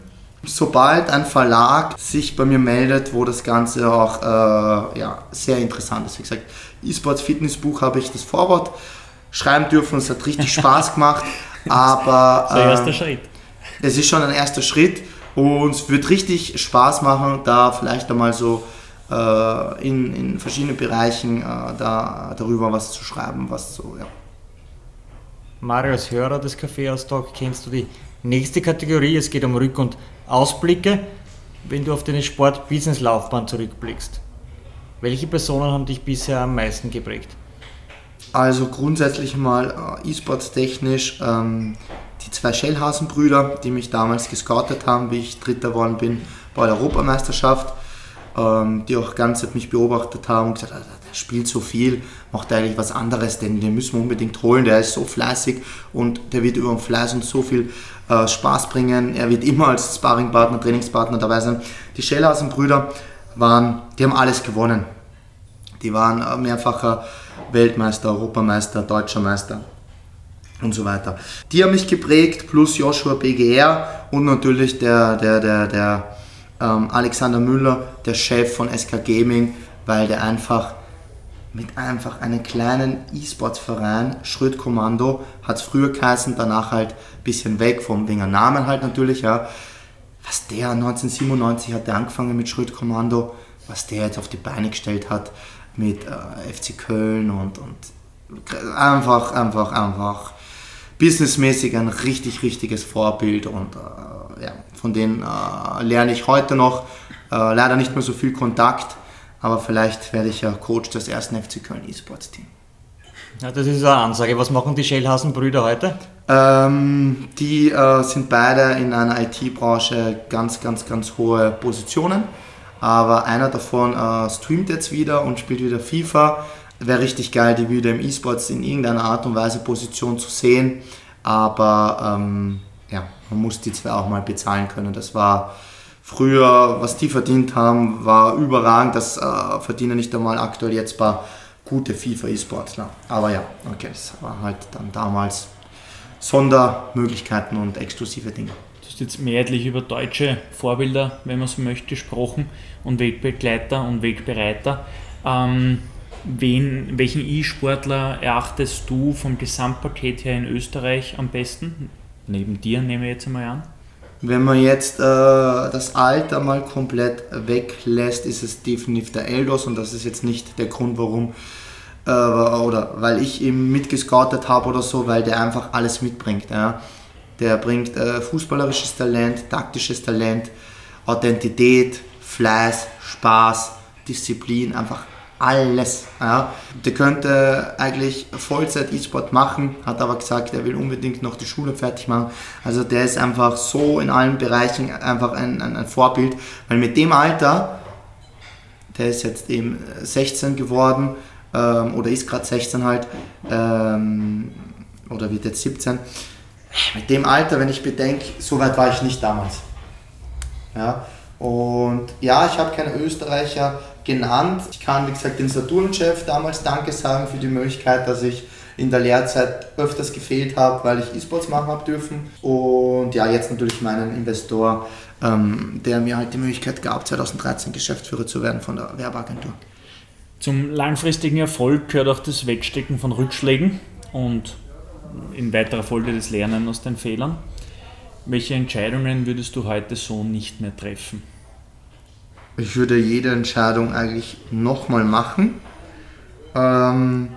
Sobald ein Verlag sich bei mir meldet, wo das Ganze auch äh, ja, sehr interessant ist. Wie gesagt, E-Sports Fitness Buch habe ich das Vorwort schreiben dürfen, es hat richtig Spaß [LAUGHS] gemacht, aber... Das ist der erste äh, Schritt. Es ist schon ein erster Schritt und es wird richtig Spaß machen, da vielleicht einmal so äh, in, in verschiedenen Bereichen äh, da, darüber was zu schreiben, was so, ja. Mario, als Hörer des Kaffeehaus-Talk kennst du die nächste Kategorie. Es geht um Rück- und Ausblicke. Wenn du auf deine Sport-Business-Laufbahn zurückblickst, welche Personen haben dich bisher am meisten geprägt? Also grundsätzlich mal äh, E-Sports technisch ähm, die zwei Schellhasen-Brüder, die mich damals gescoutet haben, wie ich Dritter geworden bin bei der Europameisterschaft ähm, die auch ganz mich beobachtet haben und gesagt, der spielt so viel, macht eigentlich was anderes, denn den müssen wir unbedingt holen, der ist so fleißig und der wird über den Fleiß und so viel äh, Spaß bringen. Er wird immer als Sparringpartner, Trainingspartner dabei sein. Die Schellhausen-Brüder waren, die haben alles gewonnen. Die waren äh, mehrfacher Weltmeister, Europameister, Deutscher Meister und so weiter. Die haben mich geprägt, plus Joshua BGR und natürlich der, der, der, der ähm, Alexander Müller, der Chef von SK Gaming, weil der einfach mit einfach einem kleinen E-Sports-Verein, Schrödkommando, hat es früher geheißen, danach halt ein bisschen weg vom Dinger Namen halt natürlich, ja. Was der 1997 hat der angefangen mit Schrödkommando, was der jetzt auf die Beine gestellt hat mit äh, FC Köln und, und einfach, einfach, einfach businessmäßig ein richtig, richtiges Vorbild und äh, ja, von denen äh, lerne ich heute noch. Äh, leider nicht mehr so viel Kontakt, aber vielleicht werde ich ja Coach des ersten FC Köln E-Sports Team. Ja, das ist eine Ansage. Was machen die Schellhasen-Brüder heute? Ähm, die äh, sind beide in einer IT-Branche ganz, ganz, ganz hohe Positionen. Aber einer davon äh, streamt jetzt wieder und spielt wieder FIFA wäre richtig geil, die wieder im E-Sports in irgendeiner Art und Weise Position zu sehen. Aber ähm, ja, man muss die zwei auch mal bezahlen können. Das war früher, was die verdient haben, war überragend. Das äh, verdienen nicht einmal aktuell jetzt paar gute FIFA-E-Sportler. Aber ja, okay, das war halt dann damals Sondermöglichkeiten und exklusive Dinge. Du hast jetzt mehrheitlich über deutsche Vorbilder, wenn man so möchte, gesprochen und Wegbegleiter und Wegbereiter. Ähm, Wen, welchen E-Sportler erachtest du vom Gesamtpaket her in Österreich am besten? Neben dir nehme ich jetzt einmal an. Wenn man jetzt äh, das Alter mal komplett weglässt, ist es definitiv der Eldos und das ist jetzt nicht der Grund, warum äh, oder weil ich ihn mitgescoutet habe oder so, weil der einfach alles mitbringt. Ja. Der bringt äh, fußballerisches Talent, taktisches Talent, Authentität, Fleiß, Spaß, Disziplin, einfach alles. Ja. Der könnte eigentlich Vollzeit E-Sport machen, hat aber gesagt, er will unbedingt noch die Schule fertig machen. Also der ist einfach so in allen Bereichen einfach ein, ein, ein Vorbild, weil mit dem Alter, der ist jetzt eben 16 geworden ähm, oder ist gerade 16 halt ähm, oder wird jetzt 17. Mit dem Alter, wenn ich bedenke, so weit war ich nicht damals. Ja. Und ja, ich habe keine Österreicher genannt. Ich kann, wie gesagt, dem Saturn-Chef damals Danke sagen für die Möglichkeit, dass ich in der Lehrzeit öfters gefehlt habe, weil ich E-Sports machen habe dürfen. Und ja, jetzt natürlich meinen Investor, ähm, der mir halt die Möglichkeit gab, 2013 Geschäftsführer zu werden von der Werbeagentur. Zum langfristigen Erfolg gehört auch das Wegstecken von Rückschlägen und in weiterer Folge das Lernen aus den Fehlern. Welche Entscheidungen würdest du heute so nicht mehr treffen? Ich würde jede Entscheidung eigentlich nochmal machen. Ähm,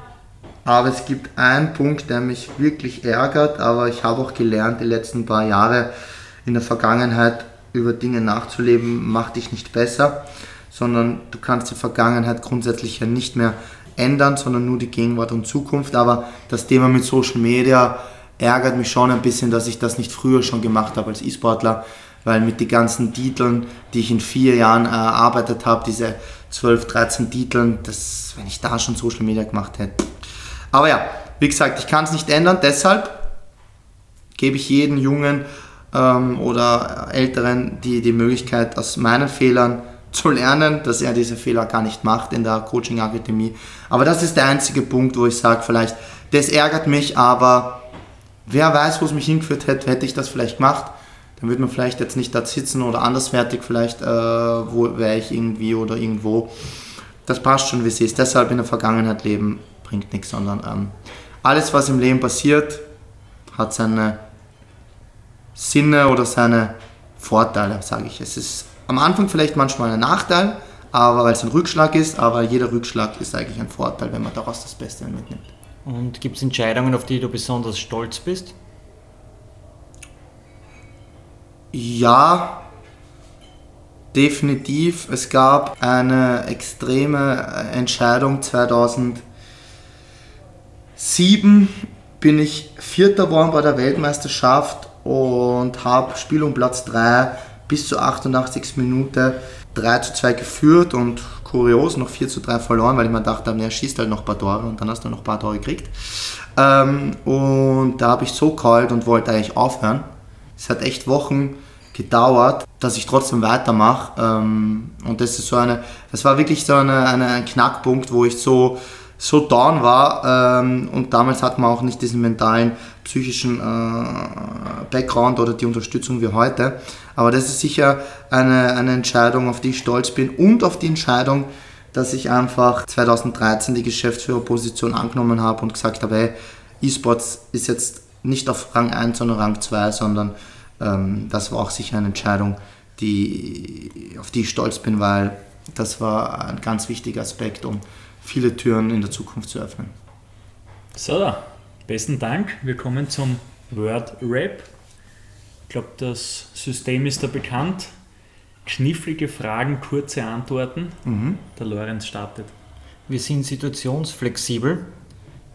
aber es gibt einen Punkt, der mich wirklich ärgert, aber ich habe auch gelernt, die letzten paar Jahre in der Vergangenheit über Dinge nachzuleben, macht dich nicht besser, sondern du kannst die Vergangenheit grundsätzlich ja nicht mehr ändern, sondern nur die Gegenwart und Zukunft. Aber das Thema mit Social Media ärgert mich schon ein bisschen, dass ich das nicht früher schon gemacht habe als E-Sportler weil mit den ganzen Titeln, die ich in vier Jahren erarbeitet habe, diese 12, 13 Titeln, das, wenn ich da schon Social Media gemacht hätte. Aber ja, wie gesagt, ich kann es nicht ändern, deshalb gebe ich jedem Jungen ähm, oder Älteren die, die Möglichkeit, aus meinen Fehlern zu lernen, dass er diese Fehler gar nicht macht in der Coaching Akademie. Aber das ist der einzige Punkt, wo ich sage, vielleicht, das ärgert mich, aber wer weiß, wo es mich hingeführt hätte, hätte ich das vielleicht gemacht dann würde man vielleicht jetzt nicht da sitzen oder anderswertig vielleicht, äh, wo wäre ich irgendwie oder irgendwo. Das passt schon, wie es ist. Deshalb in der Vergangenheit leben bringt nichts, sondern ähm, alles, was im Leben passiert, hat seine Sinne oder seine Vorteile, sage ich. Es ist am Anfang vielleicht manchmal ein Nachteil, aber weil es ein Rückschlag ist, aber jeder Rückschlag ist eigentlich ein Vorteil, wenn man daraus das Beste mitnimmt. Und gibt es Entscheidungen, auf die du besonders stolz bist? Ja, definitiv. Es gab eine extreme Entscheidung 2007 bin ich Vierter geworden bei der Weltmeisterschaft und habe Spiel um Platz 3 bis zur 88. Minute 3 zu 2 geführt und kurios noch 4 zu 3 verloren, weil ich mir dachte, er schießt halt noch ein paar Tore und dann hast du noch ein paar Tore gekriegt. Ähm, und da habe ich so kalt und wollte eigentlich aufhören. Es hat echt Wochen gedauert, dass ich trotzdem weitermache. Ähm, und das ist so eine, das war wirklich so eine, eine, ein Knackpunkt, wo ich so, so down war ähm, und damals hat man auch nicht diesen mentalen, psychischen äh, Background oder die Unterstützung wie heute. Aber das ist sicher eine, eine Entscheidung, auf die ich stolz bin und auf die Entscheidung, dass ich einfach 2013 die Geschäftsführerposition angenommen habe und gesagt habe, hey, E-Sports ist jetzt nicht auf Rang 1, sondern Rang 2, sondern ähm, das war auch sicher eine Entscheidung, die, auf die ich stolz bin, weil das war ein ganz wichtiger Aspekt, um viele Türen in der Zukunft zu öffnen. So, besten Dank. Wir kommen zum Word Rap. Ich glaube, das System ist da bekannt. Knifflige Fragen, kurze Antworten. Mhm. Der Lorenz startet. Wir sind situationsflexibel.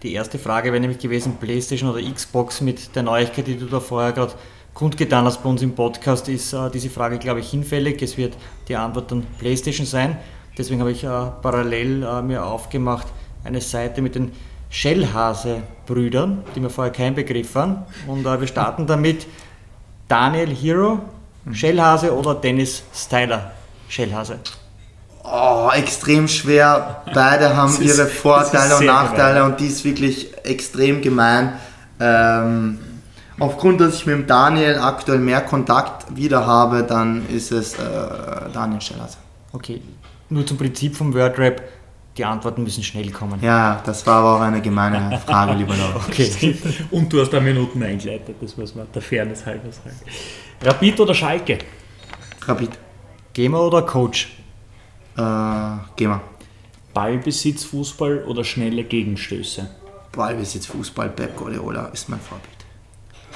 Die erste Frage wäre nämlich gewesen, PlayStation oder Xbox mit der Neuigkeit, die du da vorher gerade kundgetan hast bei uns im Podcast, ist äh, diese Frage, glaube ich, hinfällig. Es wird die Antwort dann PlayStation sein. Deswegen habe ich äh, parallel äh, mir aufgemacht eine Seite mit den Shellhase-Brüdern, die mir vorher kein Begriff waren. Und äh, wir starten damit Daniel Hero, mhm. Shellhase oder Dennis Styler, Shellhase. Oh, extrem schwer. Beide [LAUGHS] haben ist, ihre Vorteile und Nachteile gemein. und die ist wirklich extrem gemein. Ähm, aufgrund, dass ich mit dem Daniel aktuell mehr Kontakt wieder habe, dann ist es äh, Daniel Schellhase. Okay, nur zum Prinzip vom Wordrap, die Antworten müssen schnell kommen. Ja, das war aber auch eine gemeine Frage, lieber Laura. [LAUGHS] Okay. [LAUGHS] Und du hast da Minuten eingeleitet, das muss man der Fairness halber sagen. Rapid oder Schalke? Rapid. Gamer oder Coach? Äh, Gamer. Ballbesitz, Fußball oder schnelle Gegenstöße? Ballbesitz, Fußball, Pep Guardiola ist mein Vorbild.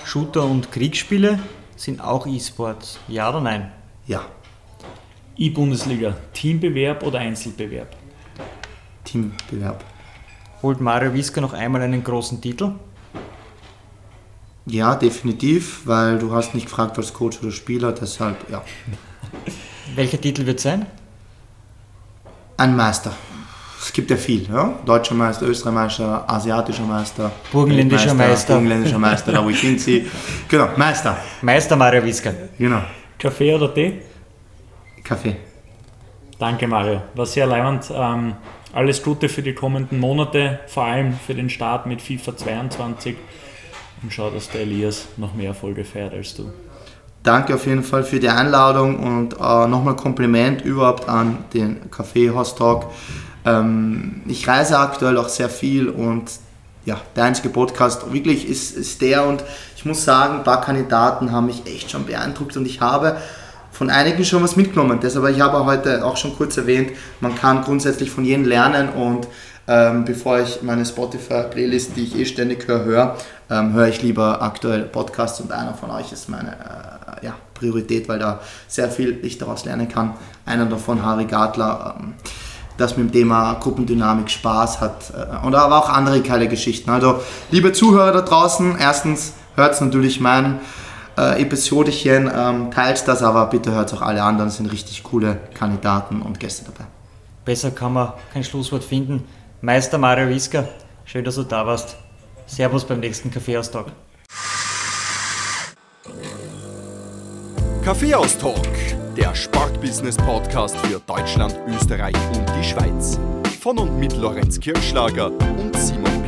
Shooter und Kriegsspiele sind auch E-Sports, ja oder nein? Ja. E-Bundesliga, Teambewerb oder Einzelbewerb? Teambewerb. Holt Mario Wiska noch einmal einen großen Titel? Ja, definitiv, weil du hast nicht gefragt als Coach oder Spieler, deshalb ja. [LAUGHS] Welcher Titel wird sein? Ein Meister. Es gibt ja viel, ja? Deutscher Meister, Österreicher Meister, asiatischer Meister, Burgenländischer Meister, Burgenländischer Meister, da wo ich hinziehe. [LAUGHS] Genau, Meister. Meister Mario Wiska. Genau. Kaffee oder Tee? Kaffee. Danke, Mario. War sehr leibend. Ähm, alles Gute für die kommenden Monate, vor allem für den Start mit FIFA 22. Und schau, dass der Elias noch mehr Erfolge feiert als du. Danke auf jeden Fall für die Einladung und äh, nochmal Kompliment überhaupt an den Café Host Talk. Ähm, ich reise aktuell auch sehr viel und ja, der einzige Podcast wirklich ist, ist der und ich muss sagen, ein paar Kandidaten haben mich echt schon beeindruckt und ich habe von einigen schon was mitgenommen. Deshalb, ich habe heute auch schon kurz erwähnt, man kann grundsätzlich von jedem lernen und ähm, bevor ich meine Spotify-Playlist, die ich eh ständig höre, höre, ähm, höre ich lieber aktuell Podcasts und einer von euch ist meine äh, ja, Priorität, weil da sehr viel ich daraus lernen kann. Einer davon, Harry Gartler, ähm, das mit dem Thema Gruppendynamik Spaß hat äh, und aber auch andere geile Geschichten. Also, liebe Zuhörer da draußen, erstens hört natürlich meinen äh, Episodechen, ähm, teilt das, aber bitte hört auch alle anderen, es sind richtig coole Kandidaten und Gäste dabei. Besser kann man kein Schlusswort finden. Meister Mario Wiska, schön, dass du da warst. Servus beim nächsten Kaffeeaustausch. Kaffeeaustalk, der Sportbusiness-Podcast für Deutschland, Österreich und die Schweiz. Von und mit Lorenz Kirschlager und Simon